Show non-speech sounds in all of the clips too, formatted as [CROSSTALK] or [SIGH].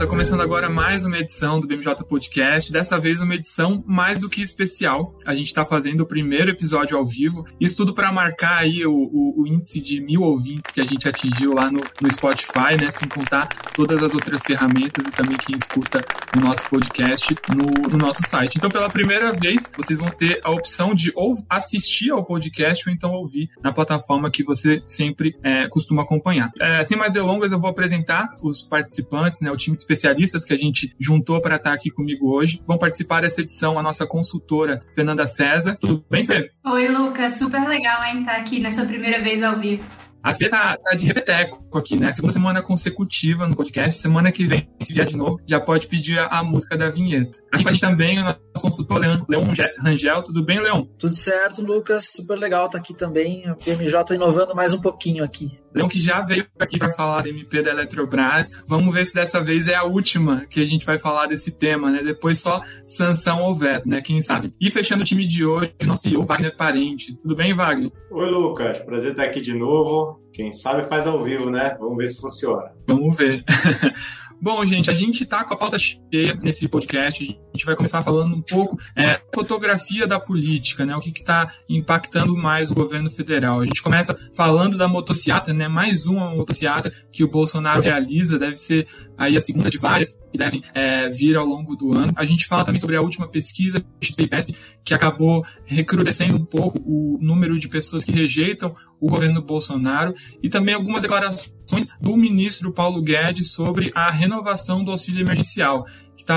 Pessoal, tá começando agora mais uma edição do BMJ Podcast. Dessa vez uma edição mais do que especial. A gente tá fazendo o primeiro episódio ao vivo. Isso tudo para marcar aí o, o, o, índice de mil ouvintes que a gente atingiu lá no, no Spotify, né? Sem contar todas as outras ferramentas e também quem escuta o nosso podcast no, no nosso site. Então, pela primeira vez, vocês vão ter a opção de ou assistir ao podcast ou então ouvir na plataforma que você sempre é, costuma acompanhar. É, sem mais delongas, eu vou apresentar os participantes né, o time de especialistas que a gente juntou para estar aqui comigo hoje. Vão participar dessa edição a nossa consultora Fernanda César. Tudo bem, Fê? Oi, Lucas. Super legal hein, estar aqui nessa primeira vez ao vivo. A Fê tá, tá, de repeteco aqui, né? Segunda semana consecutiva no podcast. Semana que vem, se vier de novo, já pode pedir a, a música da vinheta. Aqui com a gente também o nosso consultor Leon, Leon Rangel. Tudo bem, Leon? Tudo certo, Lucas. Super legal estar tá aqui também. A PMJ inovando mais um pouquinho aqui. Leon que já veio aqui para falar da MP da Eletrobras. Vamos ver se dessa vez é a última que a gente vai falar desse tema, né? Depois só sanção ou veto, né? Quem sabe. E fechando o time de hoje, nosso CEO Wagner Parente. Tudo bem, Wagner? Oi, Lucas. Prazer estar aqui de novo. Quem sabe faz ao vivo, né? Vamos ver se funciona. Vamos ver. [LAUGHS] Bom, gente, a gente está com a pauta cheia nesse podcast. A gente vai começar falando um pouco é, fotografia da política, né? O que está impactando mais o governo federal. A gente começa falando da motociata, né? Mais uma motociata que o Bolsonaro realiza, deve ser aí a segunda de várias que devem é, vir ao longo do ano. A gente fala também sobre a última pesquisa que acabou recrudescendo um pouco o número de pessoas que rejeitam o governo Bolsonaro e também algumas declarações do ministro Paulo Guedes sobre a renovação do auxílio emergencial, que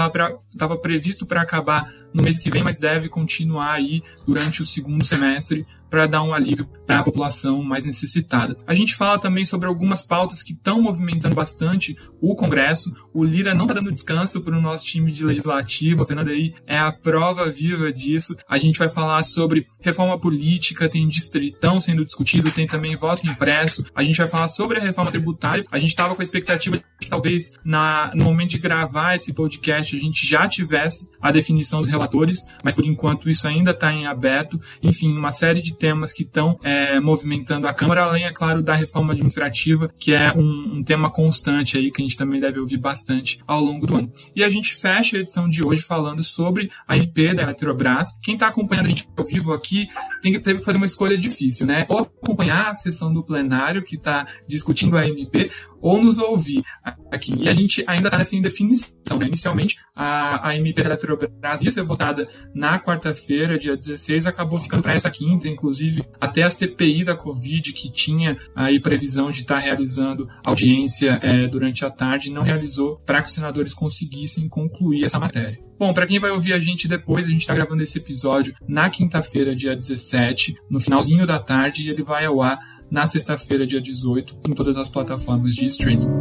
estava previsto para acabar no mês que vem, mas deve continuar aí durante o segundo semestre para dar um alívio para a população mais necessitada. A gente fala também sobre algumas pautas que estão movimentando bastante o Congresso. O Lira não está dando descanso para o nosso time de legislativo. A Fernanda aí é a prova viva disso. A gente vai falar sobre reforma política, tem distritão sendo discutido, tem também voto impresso. A gente vai falar sobre a reforma tributária. A gente estava com a expectativa de que talvez na, no momento de gravar esse podcast a gente já tivesse a definição dos relatores, mas por enquanto isso ainda está em aberto. Enfim, uma série de temas que estão é, movimentando a Câmara, além, é claro, da reforma administrativa, que é um, um, tema constante aí que a gente também deve ouvir bastante ao longo do ano. E a gente fecha a edição de hoje falando sobre a IP da Eletrobras. Quem está acompanhando a gente ao vivo aqui tem teve que fazer uma escolha difícil, né? Ou acompanhar a sessão do plenário que está discutindo a MP, ou nos ouvir aqui. E a gente ainda está nessa indefinição. Né? Inicialmente, a, a MP da Eletrobras ia ser votada na quarta-feira, dia 16, acabou ficando para essa quinta, inclusive até a CPI da Covid, que tinha aí previsão de estar tá realizando audiência é, durante a tarde, não realizou para que os senadores conseguissem concluir essa matéria. Bom, para quem vai ouvir a gente depois, a gente está gravando esse episódio na quinta-feira, dia 17, no finalzinho da tarde, e ele vai ao ar na sexta-feira, dia 18, em todas as plataformas de streaming.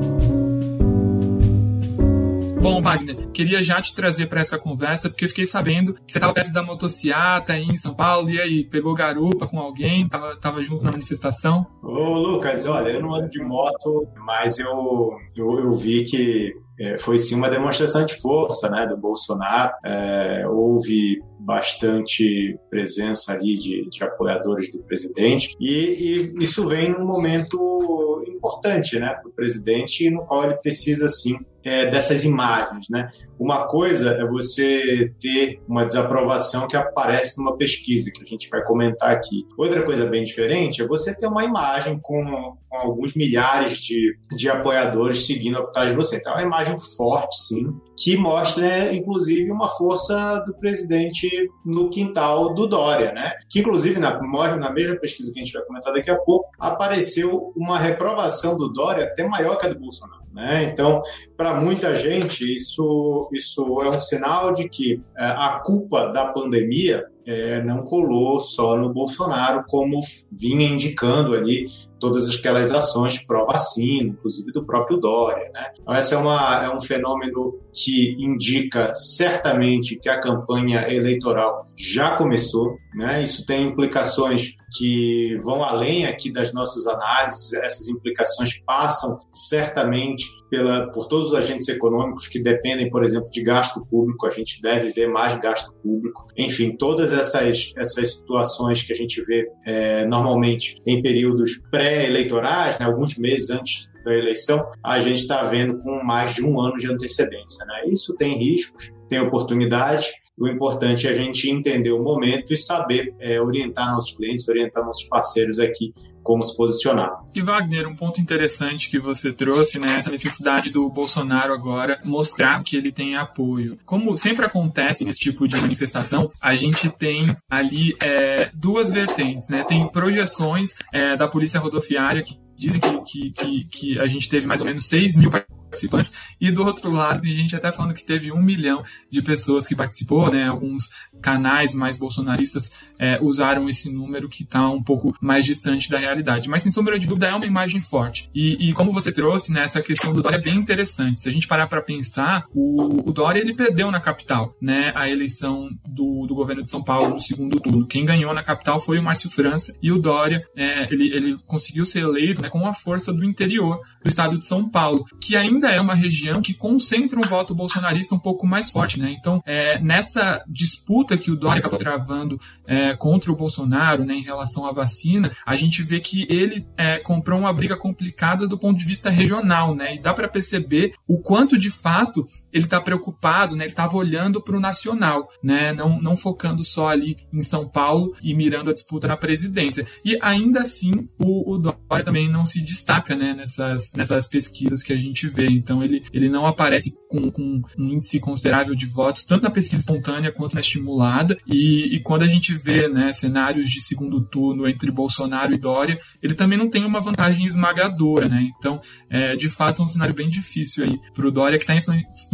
Bom, Wagner, queria já te trazer para essa conversa, porque eu fiquei sabendo que você estava perto da motociata aí em São Paulo, e aí, pegou garupa com alguém, tava, tava junto na manifestação? Ô, Lucas, olha, eu não ando de moto, mas eu, eu, eu vi que é, foi sim uma demonstração de força né, do Bolsonaro. É, houve bastante presença ali de, de apoiadores do presidente e, e, isso vem num momento importante né, para o presidente no qual ele precisa sim é, dessas imagens. Né? Uma coisa é você ter uma desaprovação que aparece numa pesquisa, que a gente vai comentar aqui. Outra coisa bem diferente é você ter uma imagem com, com alguns milhares de, de apoiadores seguindo a vontade de você. Então, é uma imagem forte, sim, que mostra, inclusive, uma força do presidente no quintal do Dória, né? Que, inclusive, na, na mesma pesquisa que a gente vai comentar daqui a pouco, apareceu uma reprovação do Dória até maior que a do Bolsonaro. Né? Então, para muita gente, isso, isso é um sinal de que é, a culpa da pandemia é, não colou só no Bolsonaro, como vinha indicando ali todas aquelas ações pró-vacina, inclusive do próprio Dória. Né? Então, esse é, uma, é um fenômeno que indica certamente que a campanha eleitoral já começou. Né? Isso tem implicações que vão além aqui das nossas análises, essas implicações passam certamente pela, por todos os agentes econômicos que dependem, por exemplo, de gasto público, a gente deve ver mais gasto público. Enfim, todas essas, essas situações que a gente vê é, normalmente em períodos pré-eleitorais, né, alguns meses antes da eleição, a gente está vendo com mais de um ano de antecedência. Né? Isso tem riscos, tem oportunidades, o importante é a gente entender o momento e saber é, orientar nossos clientes, orientar nossos parceiros aqui como se posicionar. E Wagner, um ponto interessante que você trouxe, né, essa necessidade do Bolsonaro agora mostrar que ele tem apoio. Como sempre acontece nesse tipo de manifestação, a gente tem ali é, duas vertentes, né? Tem projeções é, da Polícia Rodoviária que dizem que, que, que, que a gente teve mais ou menos 6 mil participantes. E do outro lado, a gente até falando que teve um milhão de pessoas que participou, né? Alguns canais mais bolsonaristas é, usaram esse número que está um pouco mais distante da realidade. Mas, sem sombra de dúvida, é uma imagem forte. E, e como você trouxe, né, essa questão do Dória é bem interessante. Se a gente parar para pensar, o, o, Dória ele perdeu na capital, né? A eleição do, do governo de São Paulo no segundo turno. Quem ganhou na capital foi o Márcio França e o Dória, é, ele, ele conseguiu ser eleito né, com a força do interior do estado de São Paulo, que ainda ainda é uma região que concentra um voto bolsonarista um pouco mais forte, né? Então, é, nessa disputa que o Dória acabou travando é, contra o Bolsonaro, né, em relação à vacina, a gente vê que ele é, comprou uma briga complicada do ponto de vista regional, né? E dá para perceber o quanto de fato ele está preocupado, né? Ele estava olhando para o nacional, né? Não, não focando só ali em São Paulo e mirando a disputa na presidência. E ainda assim, o, o Dória também não se destaca, né? Nessas, nessas pesquisas que a gente vê. Então ele, ele não aparece com, com um índice considerável de votos, tanto na pesquisa espontânea quanto na estimulada. E, e quando a gente vê né, cenários de segundo turno entre Bolsonaro e Dória, ele também não tem uma vantagem esmagadora. Né? Então, é, de fato, é um cenário bem difícil aí para o Dória, que está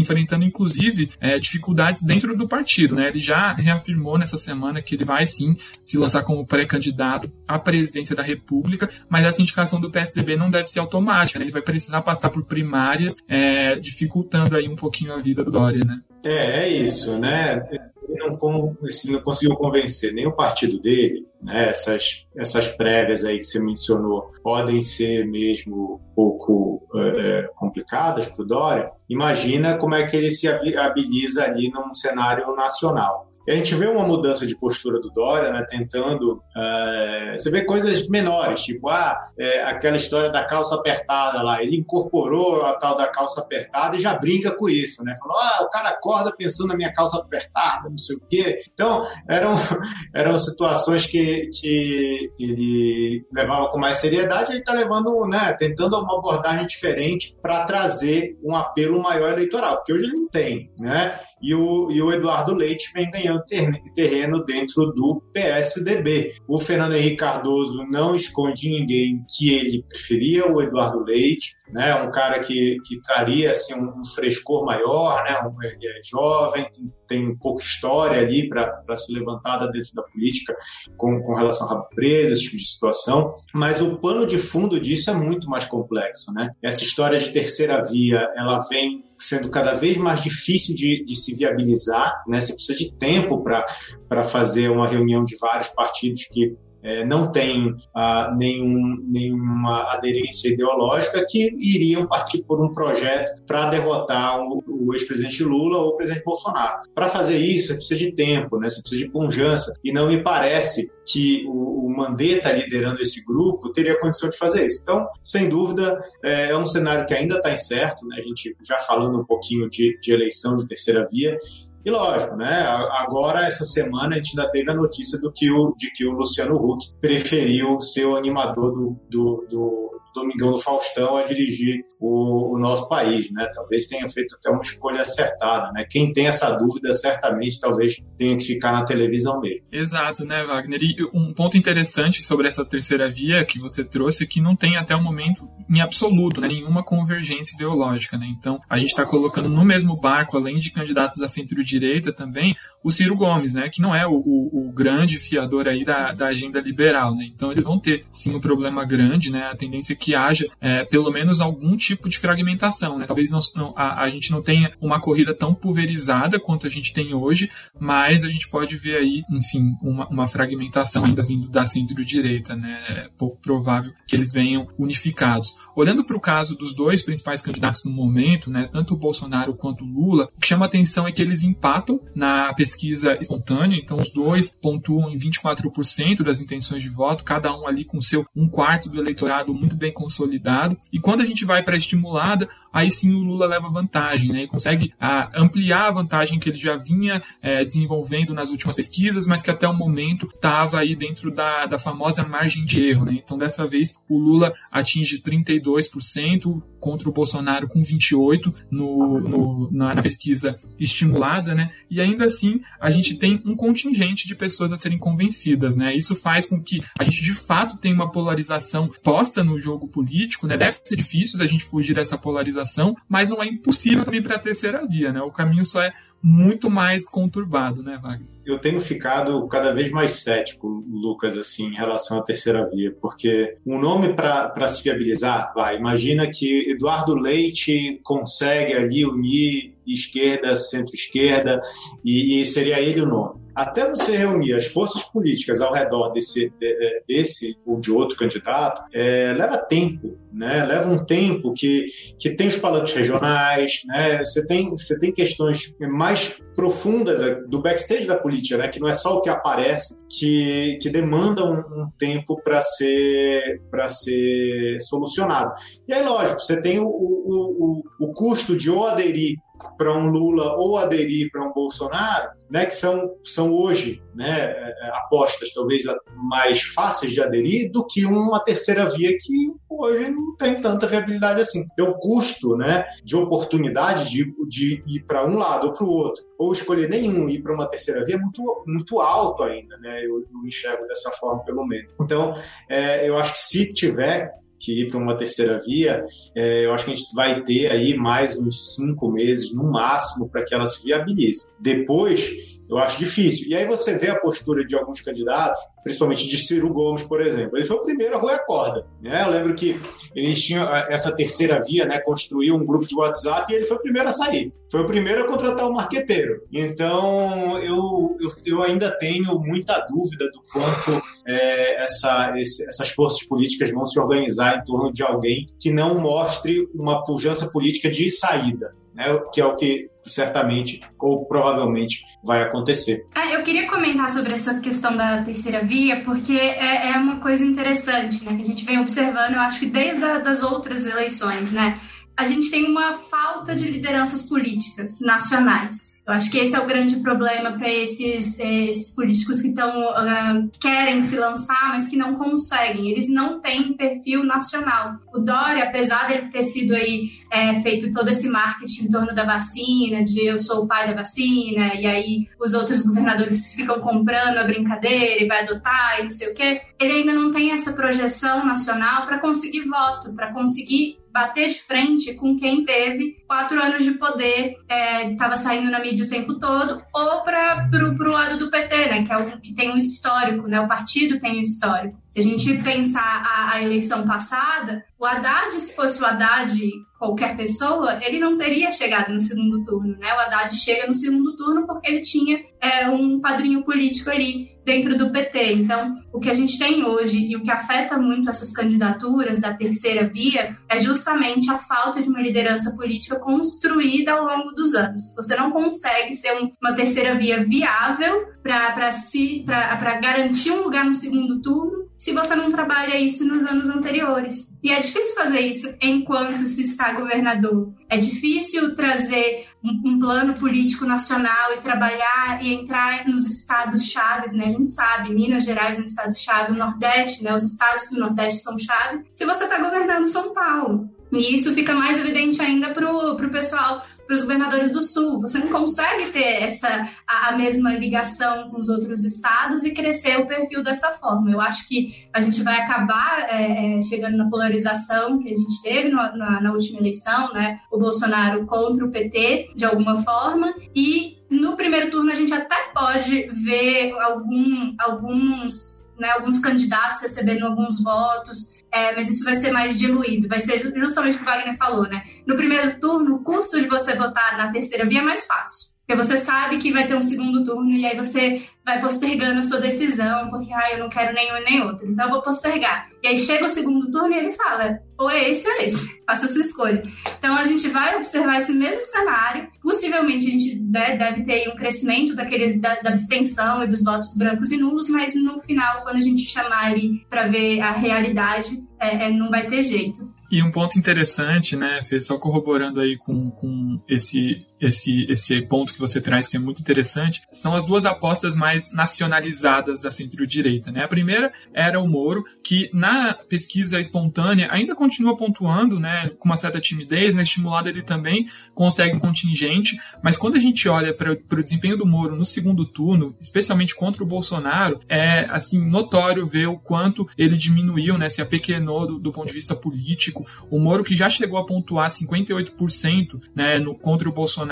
enfrentando, inclusive, é, dificuldades dentro do partido. Né? Ele já reafirmou nessa semana que ele vai sim se lançar como pré-candidato à presidência da República, mas essa indicação do PSDB não deve ser automática. Né? Ele vai precisar passar por primárias é, dificultando aí um pouquinho a vida do Dória, né? É, é isso, né? Ele não, assim, não conseguiu convencer nem o partido dele, né? Essas, essas prévias aí que você mencionou podem ser mesmo um pouco é, complicadas para o Dória. Imagina como é que ele se habiliza ali num cenário nacional. E a gente vê uma mudança de postura do Dória, né, tentando. É, você vê coisas menores, tipo, ah, é, aquela história da calça apertada lá. Ele incorporou a tal da calça apertada e já brinca com isso, né? Falou, ah, o cara acorda pensando na minha calça apertada, não sei o quê. Então, eram, [LAUGHS] eram situações que, que ele levava com mais seriedade, ele está levando, né, tentando uma abordagem diferente para trazer um apelo maior eleitoral, porque hoje ele não tem, né? E o, e o Eduardo Leite vem ganhando terreno dentro do PSDB. O Fernando Henrique Cardoso não esconde ninguém que ele preferia o Eduardo Leite, né? Um cara que, que traria assim um, frescor maior, né? Um, ele é jovem, tem, tem pouca história ali para se levantada dentro da política com, com relação a rabo preso, esse tipo de situação. Mas o pano de fundo disso é muito mais complexo, né? Essa história de terceira via, ela vem sendo cada vez mais difícil de, de se viabilizar, né? Você precisa de tempo para fazer uma reunião de vários partidos que é, não tem ah, nenhum, nenhuma aderência ideológica que iriam partir por um projeto para derrotar o, o ex-presidente Lula ou o presidente Bolsonaro. Para fazer isso, você precisa de tempo, né? você precisa de punjança, e não me parece que o, o Mandetta liderando esse grupo teria condição de fazer isso. Então, sem dúvida, é, é um cenário que ainda está incerto, né? a gente já falando um pouquinho de, de eleição de terceira via, e lógico, né? Agora, essa semana, a gente ainda teve a notícia do que o, de que o Luciano Huck preferiu ser o animador do, do, do Domingão do Faustão a dirigir o, o, nosso país, né? Talvez tenha feito até uma escolha acertada, né? Quem tem essa dúvida, certamente, talvez tenha que ficar na televisão mesmo. Exato, né, Wagner? E um ponto interessante sobre essa terceira via que você trouxe é que não tem até o momento, em absoluto, né, nenhuma convergência ideológica, né? Então, a gente está colocando no mesmo barco, além de candidatos da centro-direita também, o Ciro Gomes, né? Que não é o, o, o grande fiador aí da, da agenda liberal, né? Então, eles vão ter, sim, um problema grande, né? A tendência que haja é, pelo menos algum tipo de fragmentação. Né? Talvez não, a, a, gente não tenha uma corrida tão pulverizada quanto a gente tem hoje, mas a gente pode ver aí, enfim, uma, uma fragmentação ainda vindo da centro-direita. Né? É pouco provável que eles venham unificados. Olhando para o caso dos dois principais candidatos no momento, né, tanto o Bolsonaro quanto o Lula, o que chama atenção é que eles empatam na pesquisa espontânea, então os dois pontuam em 24% das intenções de voto, cada um ali com seu um quarto do eleitorado muito bem consolidado. E quando a gente vai para a estimulada, aí sim o Lula leva vantagem, né, e consegue a, ah, ampliar a vantagem que ele já vinha é, desenvolvendo nas últimas pesquisas, mas que até o momento estava aí dentro da, da famosa margem de erro. Né? Então dessa vez o Lula atinge 32% contra o Bolsonaro com 28% no, no, na pesquisa estimulada, né? E ainda assim a gente tem um contingente de pessoas a serem convencidas, né? Isso faz com que a gente de fato tenha uma polarização posta no jogo político, né? Deve ser difícil da gente fugir dessa polarização, mas não é impossível também para a terceira via, né? O caminho só é muito mais conturbado, né, Wagner? Eu tenho ficado cada vez mais cético, Lucas, assim, em relação à terceira via, porque um nome para se viabilizar, vai, imagina que Eduardo Leite consegue ali unir esquerda, centro-esquerda, e, e seria ele o nome até você reunir as forças políticas ao redor desse, desse ou de outro candidato, é, leva tempo, né? Leva um tempo que, que tem os palanques regionais, né? Você tem, você tem questões mais profundas do backstage da política, né? Que não é só o que aparece, que, que demanda um, um tempo para ser para ser solucionado. E aí, lógico, você tem o, o, o, o custo de ou aderir para um Lula ou aderir para um Bolsonaro, né, que são, são hoje né, é, apostas talvez mais fáceis de aderir do que uma terceira via que hoje não tem tanta viabilidade assim. Então, o custo né, de oportunidade de, de ir para um lado ou para o outro, ou escolher nenhum e ir para uma terceira via é muito, muito alto ainda. Né, eu, eu enxergo dessa forma, pelo menos. Então, é, eu acho que se tiver que ir para uma terceira via, é, eu acho que a gente vai ter aí mais uns cinco meses no máximo para que ela se viabilize. Depois, eu acho difícil. E aí você vê a postura de alguns candidatos, principalmente de Ciro Gomes, por exemplo. Ele foi o primeiro a roer a corda. Né? Eu lembro que eles tinham ah, essa terceira via, né? construiu um grupo de WhatsApp e ele foi o primeiro a sair. Foi o primeiro a contratar o um marqueteiro. Então, eu, eu, eu, ainda tenho muita dúvida do quanto é, essa, esse, essas forças políticas vão se organizar em torno de alguém que não mostre uma pujança política de saída né, que é o que certamente ou provavelmente vai acontecer. Ah, eu queria comentar sobre essa questão da terceira via, porque é, é uma coisa interessante, né, que a gente vem observando, eu acho que desde a, das outras eleições, né, a gente tem uma falta de lideranças políticas nacionais. Eu acho que esse é o grande problema para esses, esses políticos que estão uh, ah, querem se lançar, mas que não conseguem. Eles não têm perfil nacional. O Dória, apesar de ele ter sido aí é, feito todo esse marketing em torno da vacina, de eu sou o pai da vacina, e aí os outros governadores ficam comprando a brincadeira e vai adotar e não sei o quê, ele ainda não tem essa projeção nacional para conseguir voto, para conseguir bater de frente com quem teve quatro anos de poder, estava é, saindo na mídia o tempo todo, ou para o lado do PT, né, que, é o, que tem um histórico, né, o partido tem um histórico. Se a gente pensar a, a eleição passada, o Haddad, se fosse o Haddad qualquer pessoa, ele não teria chegado no segundo turno, né? O Haddad chega no segundo turno porque ele tinha é, um padrinho político ali dentro do PT. Então, o que a gente tem hoje e o que afeta muito essas candidaturas da terceira via é justamente a falta de uma liderança política construída ao longo dos anos. Você não consegue ser um, uma terceira via viável para si, garantir um lugar no segundo turno se você não trabalha isso nos anos anteriores. E é difícil fazer isso enquanto se está governador. É difícil trazer um, um plano político nacional e trabalhar e entrar nos estados chaves, né? A gente sabe, Minas Gerais é um estado chave, o Nordeste, né? Os estados do Nordeste são chave. Se você está governando São Paulo, e isso fica mais evidente ainda para o pessoal para os governadores do Sul. Você não consegue ter essa a, a, mesma ligação com os outros estados e crescer o perfil dessa forma. Eu acho que a gente vai acabar é, é, chegando na polarização que a gente teve no, na, na última eleição, né? O Bolsonaro contra o PT, de alguma forma, e no primeiro turno a gente até pode ver algum, alguns, né, alguns candidatos recebendo alguns votos é, mas isso vai ser mais diluído. Vai ser justamente o que o Wagner falou, né? No primeiro turno, o custo de você votar na terceira via é mais fácil. Porque você sabe que vai ter um segundo turno e aí você vai postergando a sua decisão, porque ah, eu não quero nenhum nem outro, então eu vou postergar. E aí chega o segundo turno e ele fala: ou é esse ou é esse, [LAUGHS] faça a sua escolha. Então a gente vai observar esse mesmo cenário. Possivelmente a gente deve ter um crescimento daqueles da, da abstenção e dos votos brancos e nulos, mas no final, quando a gente chamar ele para ver a realidade, é, é, não vai ter jeito. E um ponto interessante, né, Fê, só corroborando aí com, com esse, esse, esse ponto que você traz, que é muito interessante, são as duas apostas mais nacionalizadas da centro-direita. Né? A primeira era o Moro, que na pesquisa espontânea ainda continua pontuando, né, com uma certa timidez, né, estimulado ele também consegue contingente, mas quando a gente olha para o desempenho do Moro no segundo turno, especialmente contra o Bolsonaro, é assim notório ver o quanto ele diminuiu, né, se apequenou do, do ponto de vista político, o Moro, que já chegou a pontuar 58% né, no, contra o Bolsonaro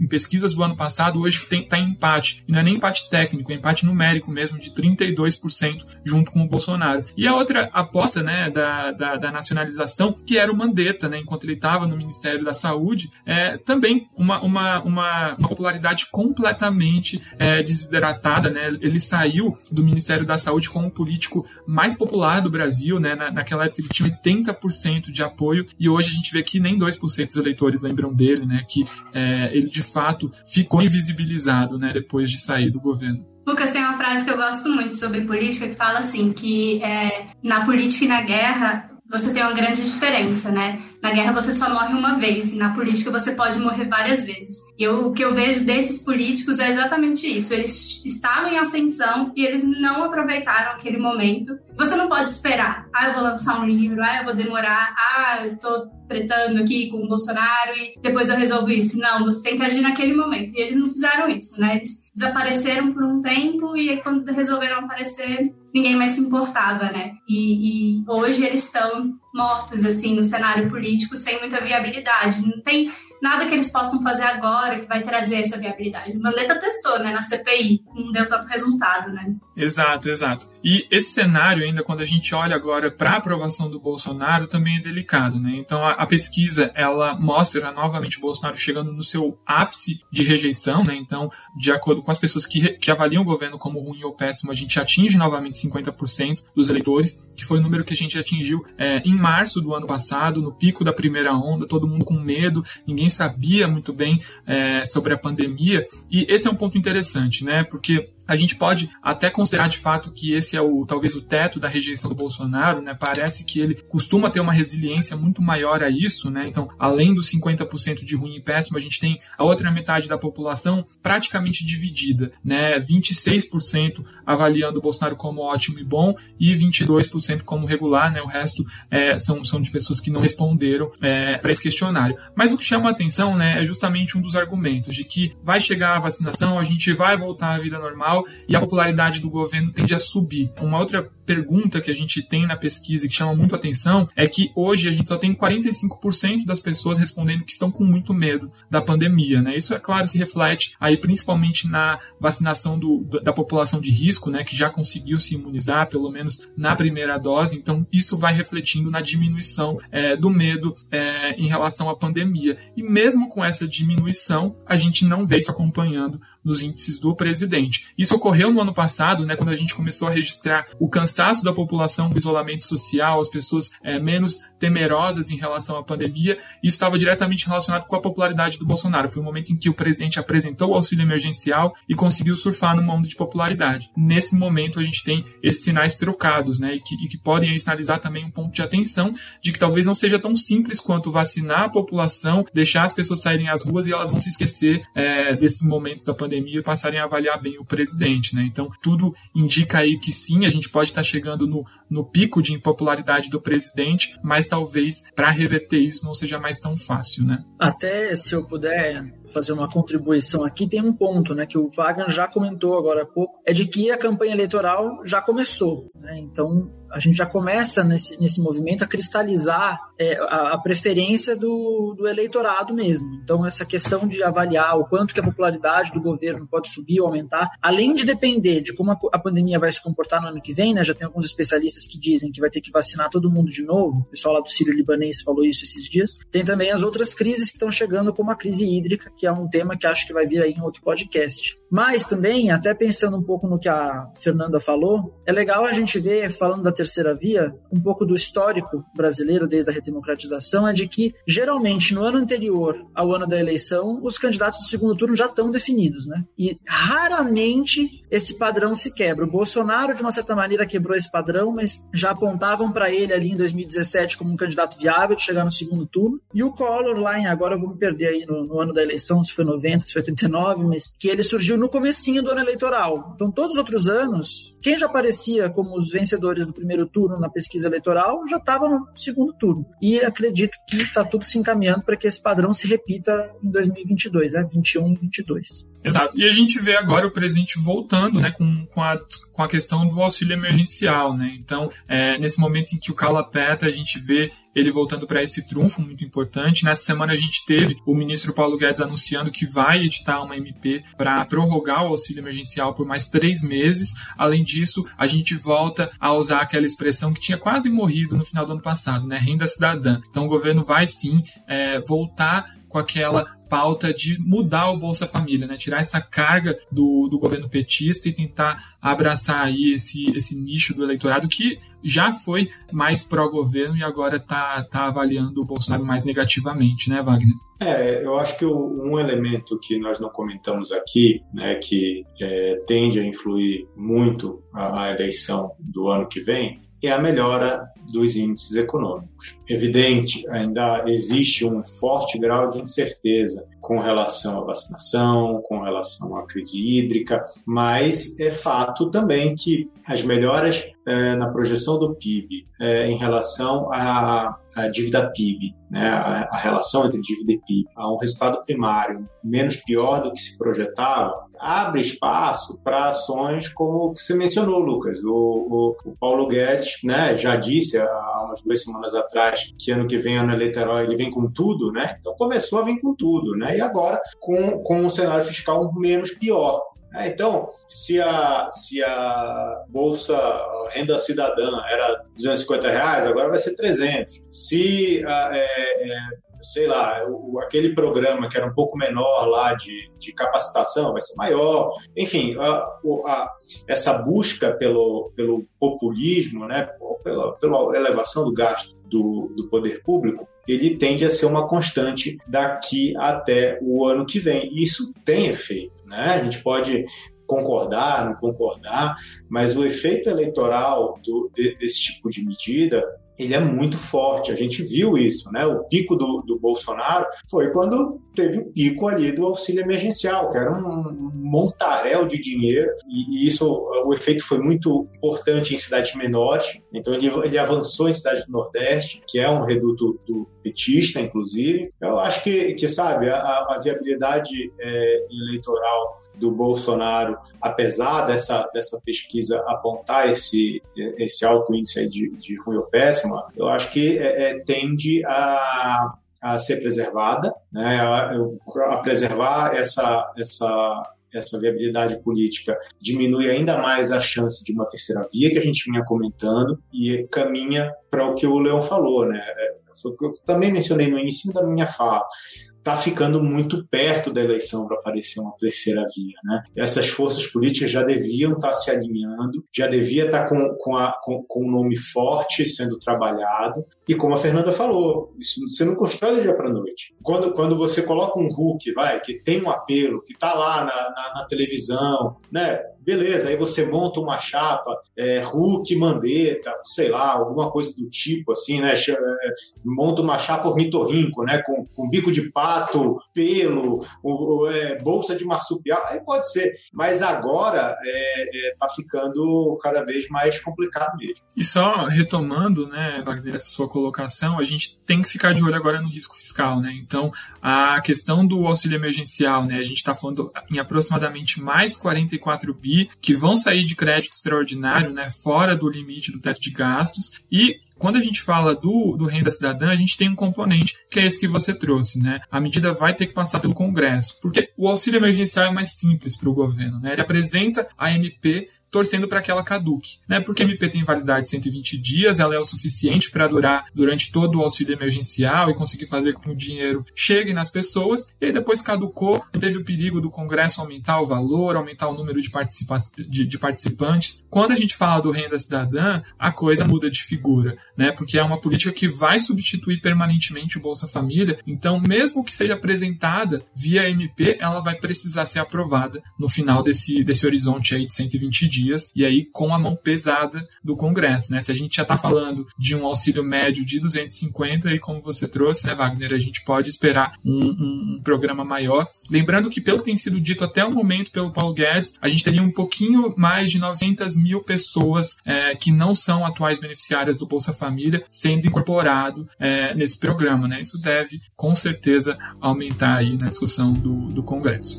em pesquisas do ano passado, hoje está em empate. E não é nem empate técnico, é empate numérico mesmo, de 32% junto com o Bolsonaro. E a outra aposta né, da, da, da nacionalização, que era o Mandetta, né, enquanto ele estava no Ministério da Saúde, é também uma, uma, uma, uma popularidade completamente é, desidratada. Né? Ele saiu do Ministério da Saúde como o político mais popular do Brasil. Né? Na, naquela época ele tinha 80% de apoio, e hoje a gente vê que nem 2% dos eleitores lembram dele, né? Que é, ele de fato ficou invisibilizado, né? Depois de sair do governo. Lucas tem uma frase que eu gosto muito sobre política que fala assim que é, na política e na guerra você tem uma grande diferença, né? Na guerra você só morre uma vez e na política você pode morrer várias vezes. E eu, o que eu vejo desses políticos é exatamente isso. Eles estavam em ascensão e eles não aproveitaram aquele momento. Você não pode esperar. Ah, eu vou lançar um livro. Ah, eu vou demorar. Ah, eu tô tretando aqui com o Bolsonaro e depois eu resolvo isso. Não, você tem que agir naquele momento. E eles não fizeram isso, né? Eles desapareceram por um tempo e aí, quando resolveram aparecer, ninguém mais se importava, né? E, e hoje eles estão mortos, assim, no cenário político sem muita viabilidade. Não tem nada que eles possam fazer agora que vai trazer essa viabilidade. O Mandetta testou, né, na CPI, não deu tanto resultado, né? Exato, exato. E esse cenário, ainda quando a gente olha agora para a aprovação do Bolsonaro, também é delicado, né? Então a, a, pesquisa ela mostra novamente o Bolsonaro chegando no seu ápice de rejeição, né? Então, de acordo com as pessoas que, que avaliam o governo como ruim ou péssimo, a gente atinge novamente 50% dos eleitores, que foi o número que a gente atingiu é, em março do ano passado, no pico da primeira onda, todo mundo com medo, ninguém sabia muito bem é, sobre a pandemia. E esse é um ponto interessante, né? Porque a gente pode até considerar de fato que esse é o talvez o teto da rejeição do Bolsonaro, né? Parece que ele costuma ter uma resiliência muito maior a isso, né? Então, além dos 50% de ruim e péssimo, a gente tem a outra metade da população praticamente dividida, né? 26% avaliando o Bolsonaro como ótimo e bom e 22% como regular, né? O resto é, são, são de pessoas que não responderam é, para esse questionário. Mas o que chama a atenção, né, é justamente um dos argumentos de que vai chegar a vacinação, a gente vai voltar à vida normal e a popularidade do governo tende a subir. Uma outra pergunta que a gente tem na pesquisa que chama muito atenção é que hoje a gente só tem 45% das pessoas respondendo que estão com muito medo da pandemia, né? Isso é claro se reflete aí principalmente na vacinação do, da população de risco, né, que já conseguiu se imunizar pelo menos na primeira dose. Então isso vai refletindo na diminuição é, do medo é, em relação à pandemia. E mesmo com essa diminuição, a gente não vê isso acompanhando nos índices do presidente. Isso ocorreu no ano passado, né, quando a gente começou a registrar o cansaço da população com isolamento social, as pessoas é, menos temerosas em relação à pandemia. Isso estava diretamente relacionado com a popularidade do Bolsonaro. Foi o momento em que o presidente apresentou o auxílio emergencial e conseguiu surfar no mundo de popularidade. Nesse momento, a gente tem esses sinais trocados, né, e que, e que podem sinalizar também um ponto de atenção de que talvez não seja tão simples quanto vacinar a população, deixar as pessoas saírem às ruas e elas vão se esquecer é, desses momentos da pandemia pandemia passarem a avaliar bem o presidente, né? Então, tudo indica aí que sim, a gente pode estar chegando no, no pico de impopularidade do presidente, mas talvez para reverter isso não seja mais tão fácil, né? Até se eu puder fazer uma contribuição aqui, tem um ponto, né, que o Wagner já comentou agora há pouco, é de que a campanha eleitoral já começou, né? Então, a gente já começa nesse, nesse movimento a cristalizar é, a, a, preferência do, do eleitorado mesmo. Então, essa questão de avaliar o quanto que a popularidade do governo pode subir ou aumentar, a, além de depender de como a pandemia vai se comportar no ano que vem, né, já tem alguns especialistas que dizem que vai ter que vacinar todo mundo de novo, o pessoal lá do Sírio Libanês falou isso esses dias, tem também as outras crises que estão chegando, como a crise hídrica, que é um tema que acho que vai vir aí em outro podcast. Mas também, até pensando um pouco no que a Fernanda falou, é legal a gente ver, falando da terceira via, um pouco do histórico brasileiro desde a redemocratização, é de que, geralmente, no ano anterior ao ano da eleição, os candidatos do segundo turno já estão definidos, né? E raramente esse padrão se quebra. O Bolsonaro, de uma certa maneira, quebrou esse padrão, mas já apontavam para ele ali em 2017 como um candidato viável de chegar no segundo turno. E o Collor, lá em agora, eu vou me perder aí no, no ano da eleição, se foi 90, se foi 89, mas que ele surgiu no comecinho do ano eleitoral. Então, todos os outros anos, quem já aparecia como os vencedores do primeiro turno na pesquisa eleitoral já estava no segundo turno. E acredito que está tudo se encaminhando para que esse padrão se repita em 2022, né? 21 e 22. Exato. E a gente vê agora o presidente voltando né, com, com, a, com a questão do auxílio emergencial. Né? Então, é, nesse momento em que o cala peta, a gente vê ele voltando para esse trunfo muito importante. Nessa semana a gente teve o ministro Paulo Guedes anunciando que vai editar uma MP para prorrogar o auxílio emergencial por mais três meses. Além disso, a gente volta a usar aquela expressão que tinha quase morrido no final do ano passado, né? Renda cidadã. Então o governo vai sim é, voltar com aquela pauta de mudar o Bolsa Família, né? Tirar essa carga do, do governo petista e tentar abraçar aí esse, esse nicho do eleitorado que já foi mais pró-governo e agora está tá avaliando o Bolsonaro mais negativamente, né, Wagner? É, eu acho que um elemento que nós não comentamos aqui, né, que é, tende a influir muito a, a eleição do ano que vem, é a melhora dos índices econômicos. Evidente, ainda existe um forte grau de incerteza com relação à vacinação, com relação à crise hídrica, mas é fato também que as melhoras é, na projeção do PIB é, em relação à, à dívida PIB, né, a, a, relação entre dívida e PIB, a um resultado primário menos pior do que se projetava, abre espaço para ações como o que você mencionou, Lucas. O, o, o Paulo Guedes né, já disse há umas duas semanas atrás que ano que vem, ano eleitoral, ele vem com tudo, né? Então começou a vir com tudo, né? E agora com, com um cenário fiscal menos pior. É, então, se a, se a bolsa a renda cidadã era 250 reais, agora vai ser 300. Se a, é, é, sei lá, o, aquele programa que era um pouco menor lá de, de capacitação vai ser maior. Enfim, a, a, essa busca pelo, pelo populismo, né, pela, pela elevação do gasto do, do poder público, ele tende a ser uma constante daqui até o ano que vem. Isso tem efeito, né? A gente pode concordar, não concordar, mas o efeito eleitoral do, de, desse tipo de medida ele é muito forte. A gente viu isso, né? O pico do, do Bolsonaro foi quando teve o pico ali do auxílio emergencial, que era um montaréu de dinheiro, e, e isso, o efeito foi muito importante em cidades menores. Então, ele, ele avançou em cidades do Nordeste, que é um reduto do petista, inclusive. Eu acho que, que sabe, a, a viabilidade é, eleitoral do Bolsonaro, apesar dessa, dessa pesquisa apontar esse, esse alto índice de, de ruim ou péssimo, eu acho que é, é, tende a, a ser preservada, né, a, a preservar essa, essa, essa viabilidade política diminui ainda mais a chance de uma terceira via que a gente vinha comentando e caminha para o que o Leão falou, né? É, eu também mencionei no início da minha fala está ficando muito perto da eleição para aparecer uma terceira via. Né? Essas forças políticas já deviam estar tá se alinhando, já devia estar tá com, com, com, com um nome forte sendo trabalhado. E como a Fernanda falou, isso você não constrói do dia para noite. Quando, quando você coloca um Hulk, vai, que tem um apelo, que está lá na, na, na televisão, né? Beleza, aí você monta uma chapa, é, Hulk, Mandetta, sei lá, alguma coisa do tipo, assim, né? É, monta uma chapa ornitorrinco, né? Com, com bico de pato, pelo, o, é, bolsa de marsupial, aí pode ser. Mas agora é, é, tá ficando cada vez mais complicado mesmo. E só retomando, né, essa sua colocação, a gente tem que ficar de olho agora no risco fiscal, né? Então, a questão do auxílio emergencial, né? A gente está falando em aproximadamente mais 44 bi que vão sair de crédito extraordinário, né, fora do limite do teto de gastos, e quando a gente fala do, do renda cidadã, a gente tem um componente que é esse que você trouxe, né? A medida vai ter que passar pelo Congresso, porque o auxílio emergencial é mais simples para o governo, né? Ele apresenta a MP torcendo para que ela caduque, né? Porque a MP tem validade de 120 dias, ela é o suficiente para durar durante todo o auxílio emergencial e conseguir fazer com que o dinheiro chegue nas pessoas, e aí depois caducou, teve o perigo do Congresso aumentar o valor, aumentar o número de, participa de, de participantes. Quando a gente fala do renda cidadã, a coisa muda de figura, né? Porque é uma política que vai substituir permanentemente o Bolsa Família, então mesmo que seja apresentada via MP, ela vai precisar ser aprovada no final desse, desse horizonte aí de 120 dias dias, e aí com a mão pesada do Congresso, né? Se a gente já está falando de um auxílio médio de 250, e como você trouxe, né, Wagner, a gente pode esperar um, um, um programa maior. Lembrando que, pelo que tem sido dito até o momento pelo Paulo Guedes, a gente teria um pouquinho mais de 900 mil pessoas é, que não são atuais beneficiárias do Bolsa Família sendo incorporado é, nesse programa, né? Isso deve, com certeza, aumentar aí na discussão do, do Congresso.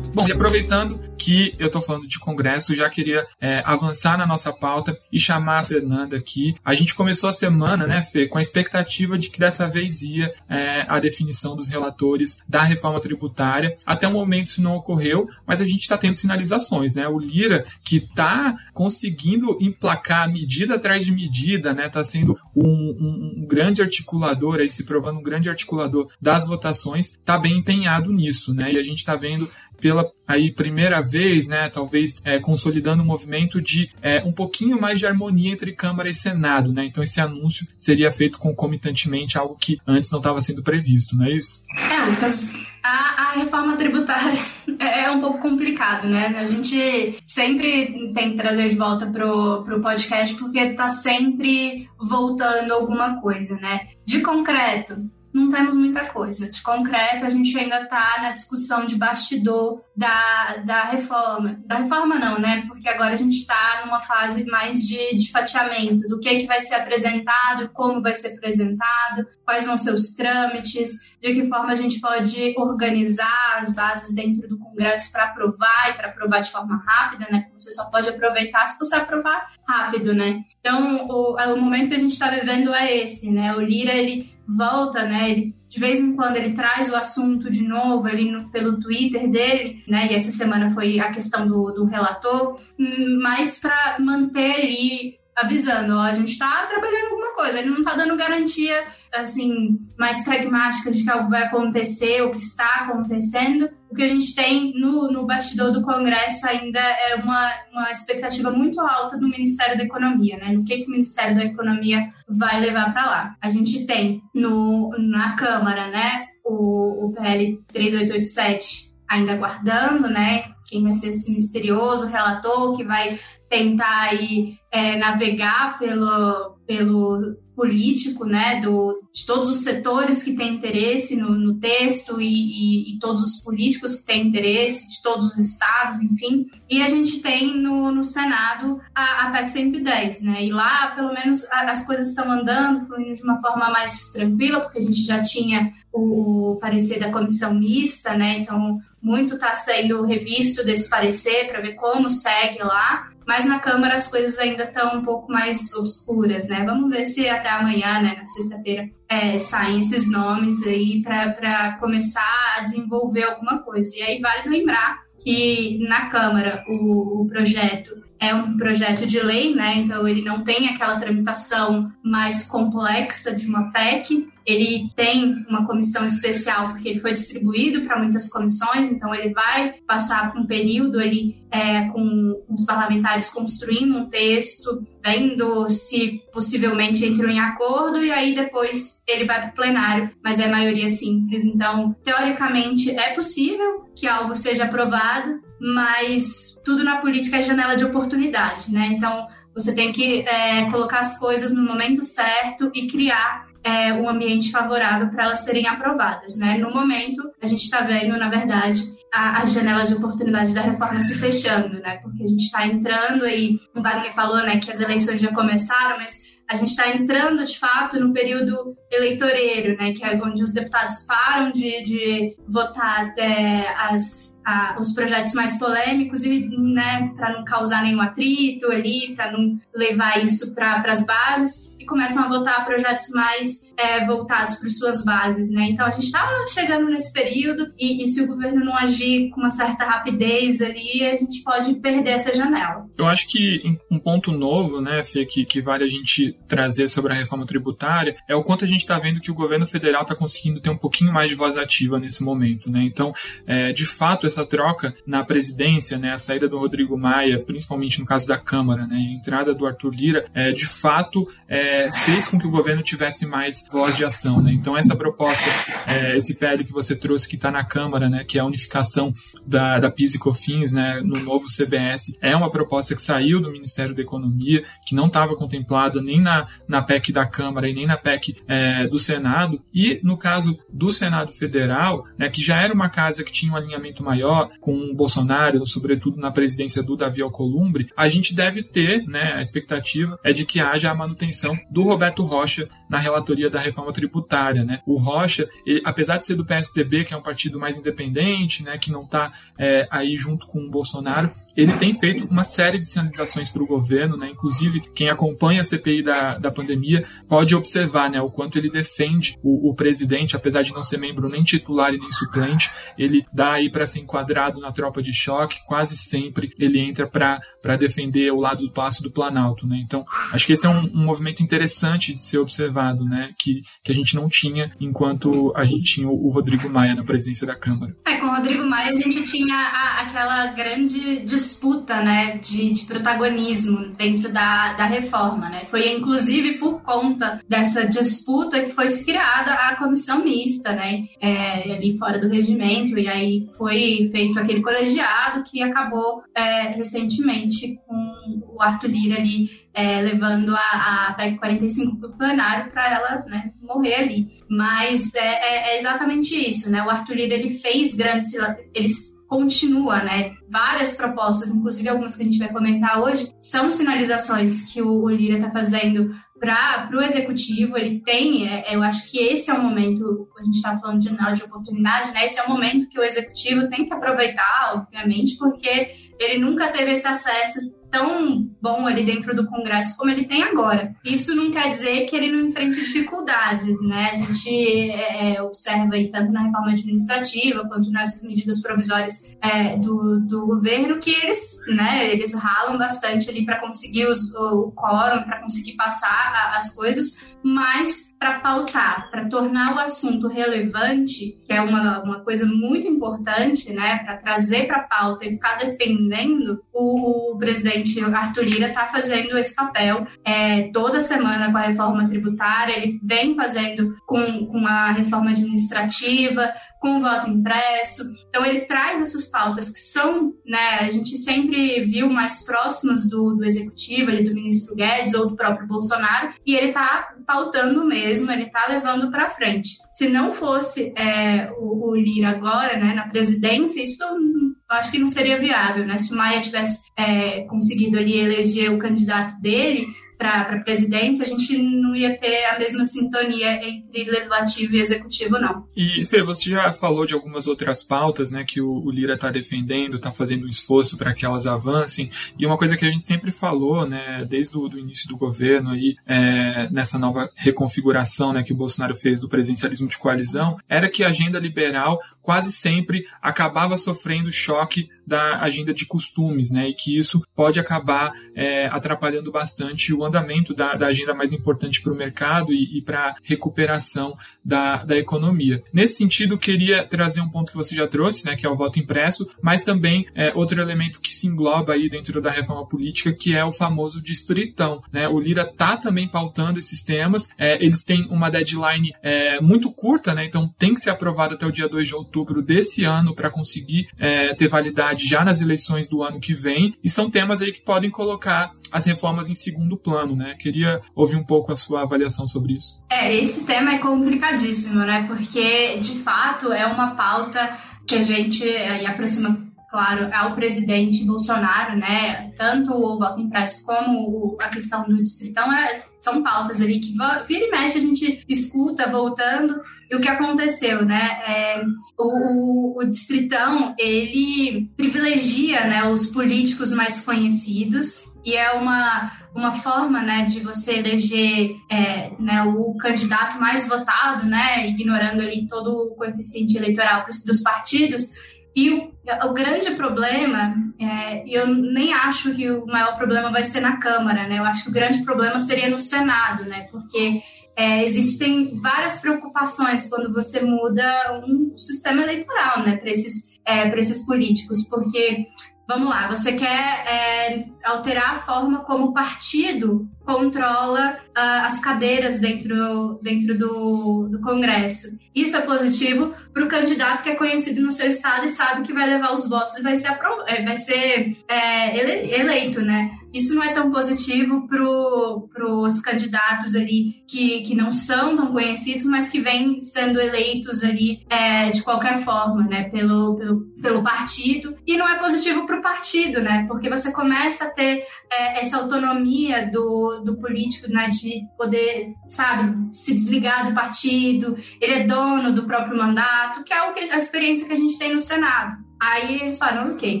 Bom, e aproveitando que eu estou falando de Congresso, já queria é, avançar na nossa pauta e chamar a Fernanda aqui. A gente começou a semana, né, Fê, com a expectativa de que dessa vez ia é, a definição dos relatores da reforma tributária. Até o momento isso não ocorreu, mas a gente está tendo sinalizações, né? O Lira, que está conseguindo emplacar medida atrás de medida, né? Está sendo um, um, um, grande articulador, aí se provando um grande articulador das votações, está bem empenhado nisso, né? E a gente está vendo pela aí primeira vez, né, talvez é, consolidando um movimento de é, um pouquinho mais de harmonia entre Câmara e Senado, né? Então esse anúncio seria feito concomitantemente algo que antes não estava sendo previsto, não é isso? É, Lucas. A, a, reforma tributária [LAUGHS] é, é um pouco complicado, né? A gente sempre tem que trazer de volta pro, pro podcast porque está sempre voltando alguma coisa, né? De concreto, não temos muita coisa. De concreto, a gente ainda está na discussão de bastidor da, da reforma. Da reforma não, né? Porque agora a gente está numa fase mais de, de fatiamento do que, é que vai ser apresentado, como vai ser apresentado, quais vão ser os trâmites, de que forma a gente pode organizar as bases dentro do Congresso para aprovar e para aprovar de forma rápida, né? Porque você só pode aproveitar se você aprovar rápido, né? Então, o, o momento que a gente está vivendo é esse, né? O Lira, ele volta, né? Ele, de vez em quando ele traz o assunto de novo ali no, pelo Twitter dele, né? E essa semana foi a questão do, do relator, hum, mas para manter ali avisando, ó, a gente está trabalhando alguma coisa. Ele não está dando garantia assim mais pragmática de que algo vai acontecer, o que está acontecendo. O que a gente tem no, no bastidor do Congresso ainda é uma, uma expectativa muito alta do Ministério da Economia, né? No que, que o Ministério da Economia vai levar para lá. A gente tem no, na Câmara, né, o, o PL 3887 ainda aguardando, né? Quem vai ser esse misterioso relator que vai tentar aí é, navegar pelo, pelo político, né, do, de todos os setores que têm interesse no, no texto e, e, e, todos os políticos que têm interesse, de todos os estados, enfim. E a gente tem no, no Senado a, a PEC 110, né, e lá, pelo menos, a, as coisas estão andando, fluindo de uma forma mais tranquila, porque a gente já tinha o, o parecer da comissão mista, né, então muito está sendo revisto desse parecer para ver como segue lá, mas na Câmara as coisas ainda estão um pouco mais obscuras, né? Vamos ver se até amanhã, né, na sexta-feira, é, saem esses nomes aí para começar a desenvolver alguma coisa. E aí vale lembrar que na Câmara o, o projeto é um projeto de lei, né? Então ele não tem aquela tramitação mais complexa de uma PEC. Ele tem uma comissão especial porque ele foi distribuído para muitas comissões, então ele vai passar por um período ali é, com, com, os parlamentares construindo um texto, vendo se possivelmente entram em acordo e aí depois ele vai para o plenário, mas é maioria simples. Então, teoricamente, é possível que algo seja aprovado, mas tudo na política é janela de oportunidade, né? Então, você tem que é, colocar as coisas no momento certo e criar é, um ambiente favorável para elas serem aprovadas, né? No momento, a gente está vendo, na verdade, a, a, janela de oportunidade da reforma se fechando, né? Porque a gente está entrando aí, o Wagner falou, né, que as eleições já começaram, mas a gente está entrando de fato no período eleitoreiro, né, que é onde os deputados param de, de votar é, as, a, os projetos mais polêmicos e, né, para não causar nenhum atrito ali, para não levar isso para as bases e começam a votar projetos mais é, voltados para suas bases, né? Então a gente está chegando nesse período e, e, se o governo não agir com uma certa rapidez ali, a gente pode perder essa janela. Eu acho que um ponto novo, né, Fê, que, que vale a gente trazer sobre a reforma tributária é o quanto a gente está vendo que o governo federal está conseguindo ter um pouquinho mais de voz ativa nesse momento, né? Então, é, de fato, essa troca na presidência, né, a saída do Rodrigo Maia, principalmente no caso da Câmara, né, a entrada do Arthur Lira, é, de fato, é, é, fez com que o governo tivesse mais voz de ação. Né? Então, essa proposta, é, esse PL que você trouxe, que está na Câmara, né, que é a unificação da, da PIS e COFINS né, no novo CBS, é uma proposta que saiu do Ministério da Economia, que não estava contemplada nem na, na PEC da Câmara e nem na PEC é, do Senado. E, no caso do Senado Federal, né, que já era uma casa que tinha um alinhamento maior com o Bolsonaro, sobretudo na presidência do Davi Alcolumbre, a gente deve ter, né, a expectativa é de que haja a manutenção do Roberto Rocha na relatoria da reforma tributária. Né? O Rocha, ele, apesar de ser do PSDB, que é um partido mais independente, né, que não está é, aí junto com o Bolsonaro, ele tem feito uma série de sinalizações para o governo, né? inclusive quem acompanha a CPI da, da pandemia pode observar né, o quanto ele defende o, o presidente, apesar de não ser membro nem titular e nem suplente, ele dá aí para ser enquadrado na tropa de choque, quase sempre ele entra para defender o lado do Passo do Planalto. Né? Então, acho que esse é um, um movimento interessante de ser observado, né? Que, que a gente não tinha enquanto a gente tinha o Rodrigo Maia na presidência da Câmara. É, com o Rodrigo Maia a gente tinha a, aquela grande disputa, né? De, de protagonismo dentro da, da reforma, né? Foi inclusive por conta dessa disputa que foi criada a comissão mista, né? É, ali fora do regimento, e aí foi feito aquele colegiado que acabou é, recentemente com o Arthur Lira ali é, levando a, a PEC 45 para o plenário para ela né, morrer ali. Mas é, é, é, exatamente isso, né? O Arthur Lira ele fez grandes, ele continua, né? Várias propostas, inclusive algumas que a gente vai comentar hoje, são sinalizações que o, o Lira está fazendo para o executivo, ele tem, é, eu acho que esse é o momento, a gente está falando de janela de oportunidade, né? Esse é o momento que o executivo tem que aproveitar, obviamente, porque ele nunca teve esse acesso tão bom ali dentro do Congresso como ele tem agora. Isso não quer dizer que ele não enfrente dificuldades, né? A gente é, é, observa aí tanto na reforma administrativa quanto nas medidas provisórias é, do, do governo que eles, né, eles ralam bastante ali para conseguir os, o, quórum, para conseguir passar as coisas, mas para pautar, para tornar o assunto relevante, que é uma, uma coisa muito importante, né, para trazer para a pauta e ficar defendendo, o, o presidente Arthur Lira está fazendo esse papel é, toda semana com a reforma tributária, ele vem fazendo com, com a reforma administrativa, com o voto impresso. Então, ele traz essas pautas que são, né, a gente sempre viu mais próximas do, do executivo, ali, do ministro Guedes ou do próprio Bolsonaro, e ele está pautando mesmo, ele está levando para frente. Se não fosse é, o, o Lira agora, né, na presidência, isso eu acho que não seria viável, né? Se o Maia tivesse é, conseguido ali eleger o candidato dele, para a presidência, a gente não ia ter a mesma sintonia entre legislativo e executivo, não. E, Fê, você já falou de algumas outras pautas né, que o, o Lira está defendendo, está fazendo um esforço para que elas avancem, e uma coisa que a gente sempre falou, né, desde o do início do governo, aí, é, nessa nova reconfiguração né, que o Bolsonaro fez do presidencialismo de coalizão, era que a agenda liberal quase sempre acabava sofrendo choque da agenda de costumes, né, e que isso pode acabar é, atrapalhando bastante o andamento da, da agenda mais importante para o mercado e, e para a recuperação da, da economia. Nesse sentido, queria trazer um ponto que você já trouxe, né, que é o voto impresso, mas também é, outro elemento que se engloba aí dentro da reforma política, que é o famoso distritão. Né? O Lira está também pautando esses temas, é, eles têm uma deadline é, muito curta, né? então tem que ser aprovado até o dia 2 de outubro desse ano para conseguir é, ter validade já nas eleições do ano que vem, e são temas aí que podem colocar as reformas em segundo plano, né? Queria ouvir um pouco a sua avaliação sobre isso. É, esse tema é complicadíssimo, né? Porque, de fato, é uma pauta que a gente aí aproxima claro, ao presidente Bolsonaro, né? Tanto o voto impresso como a questão do distritão é, são pautas ali que vira e mexe a gente escuta voltando. E o que aconteceu, né? É, o, o, distritão ele privilegia, né, os políticos mais conhecidos e é uma uma forma, né, de você eleger é, né, o candidato mais votado, né, ignorando ali todo o coeficiente eleitoral dos partidos e o, o grande problema, é, eu nem acho que o maior problema vai ser na Câmara, né? Eu acho que o grande problema seria no Senado, né? Porque é, existem várias preocupações quando você muda um sistema eleitoral, né? Para esses, é, esses políticos, porque Vamos lá, você quer é, alterar a forma como o partido controla uh, as cadeiras dentro, dentro do, do Congresso. Isso é positivo para o candidato que é conhecido no seu estado e sabe que vai levar os votos e vai ser, é, vai ser é, ele, eleito, né? Isso não é tão positivo para os candidatos ali que, que não são tão conhecidos, mas que vêm sendo eleitos ali é, de qualquer forma, né? Pelo, pelo, pelo partido. E não é positivo para o partido, né? Porque você começa a ter é, essa autonomia do, do político, né? De poder, sabe, se desligar do partido. Ele é dono do próprio mandato, que é o que, a experiência que a gente tem no Senado. Aí eles falaram, ok,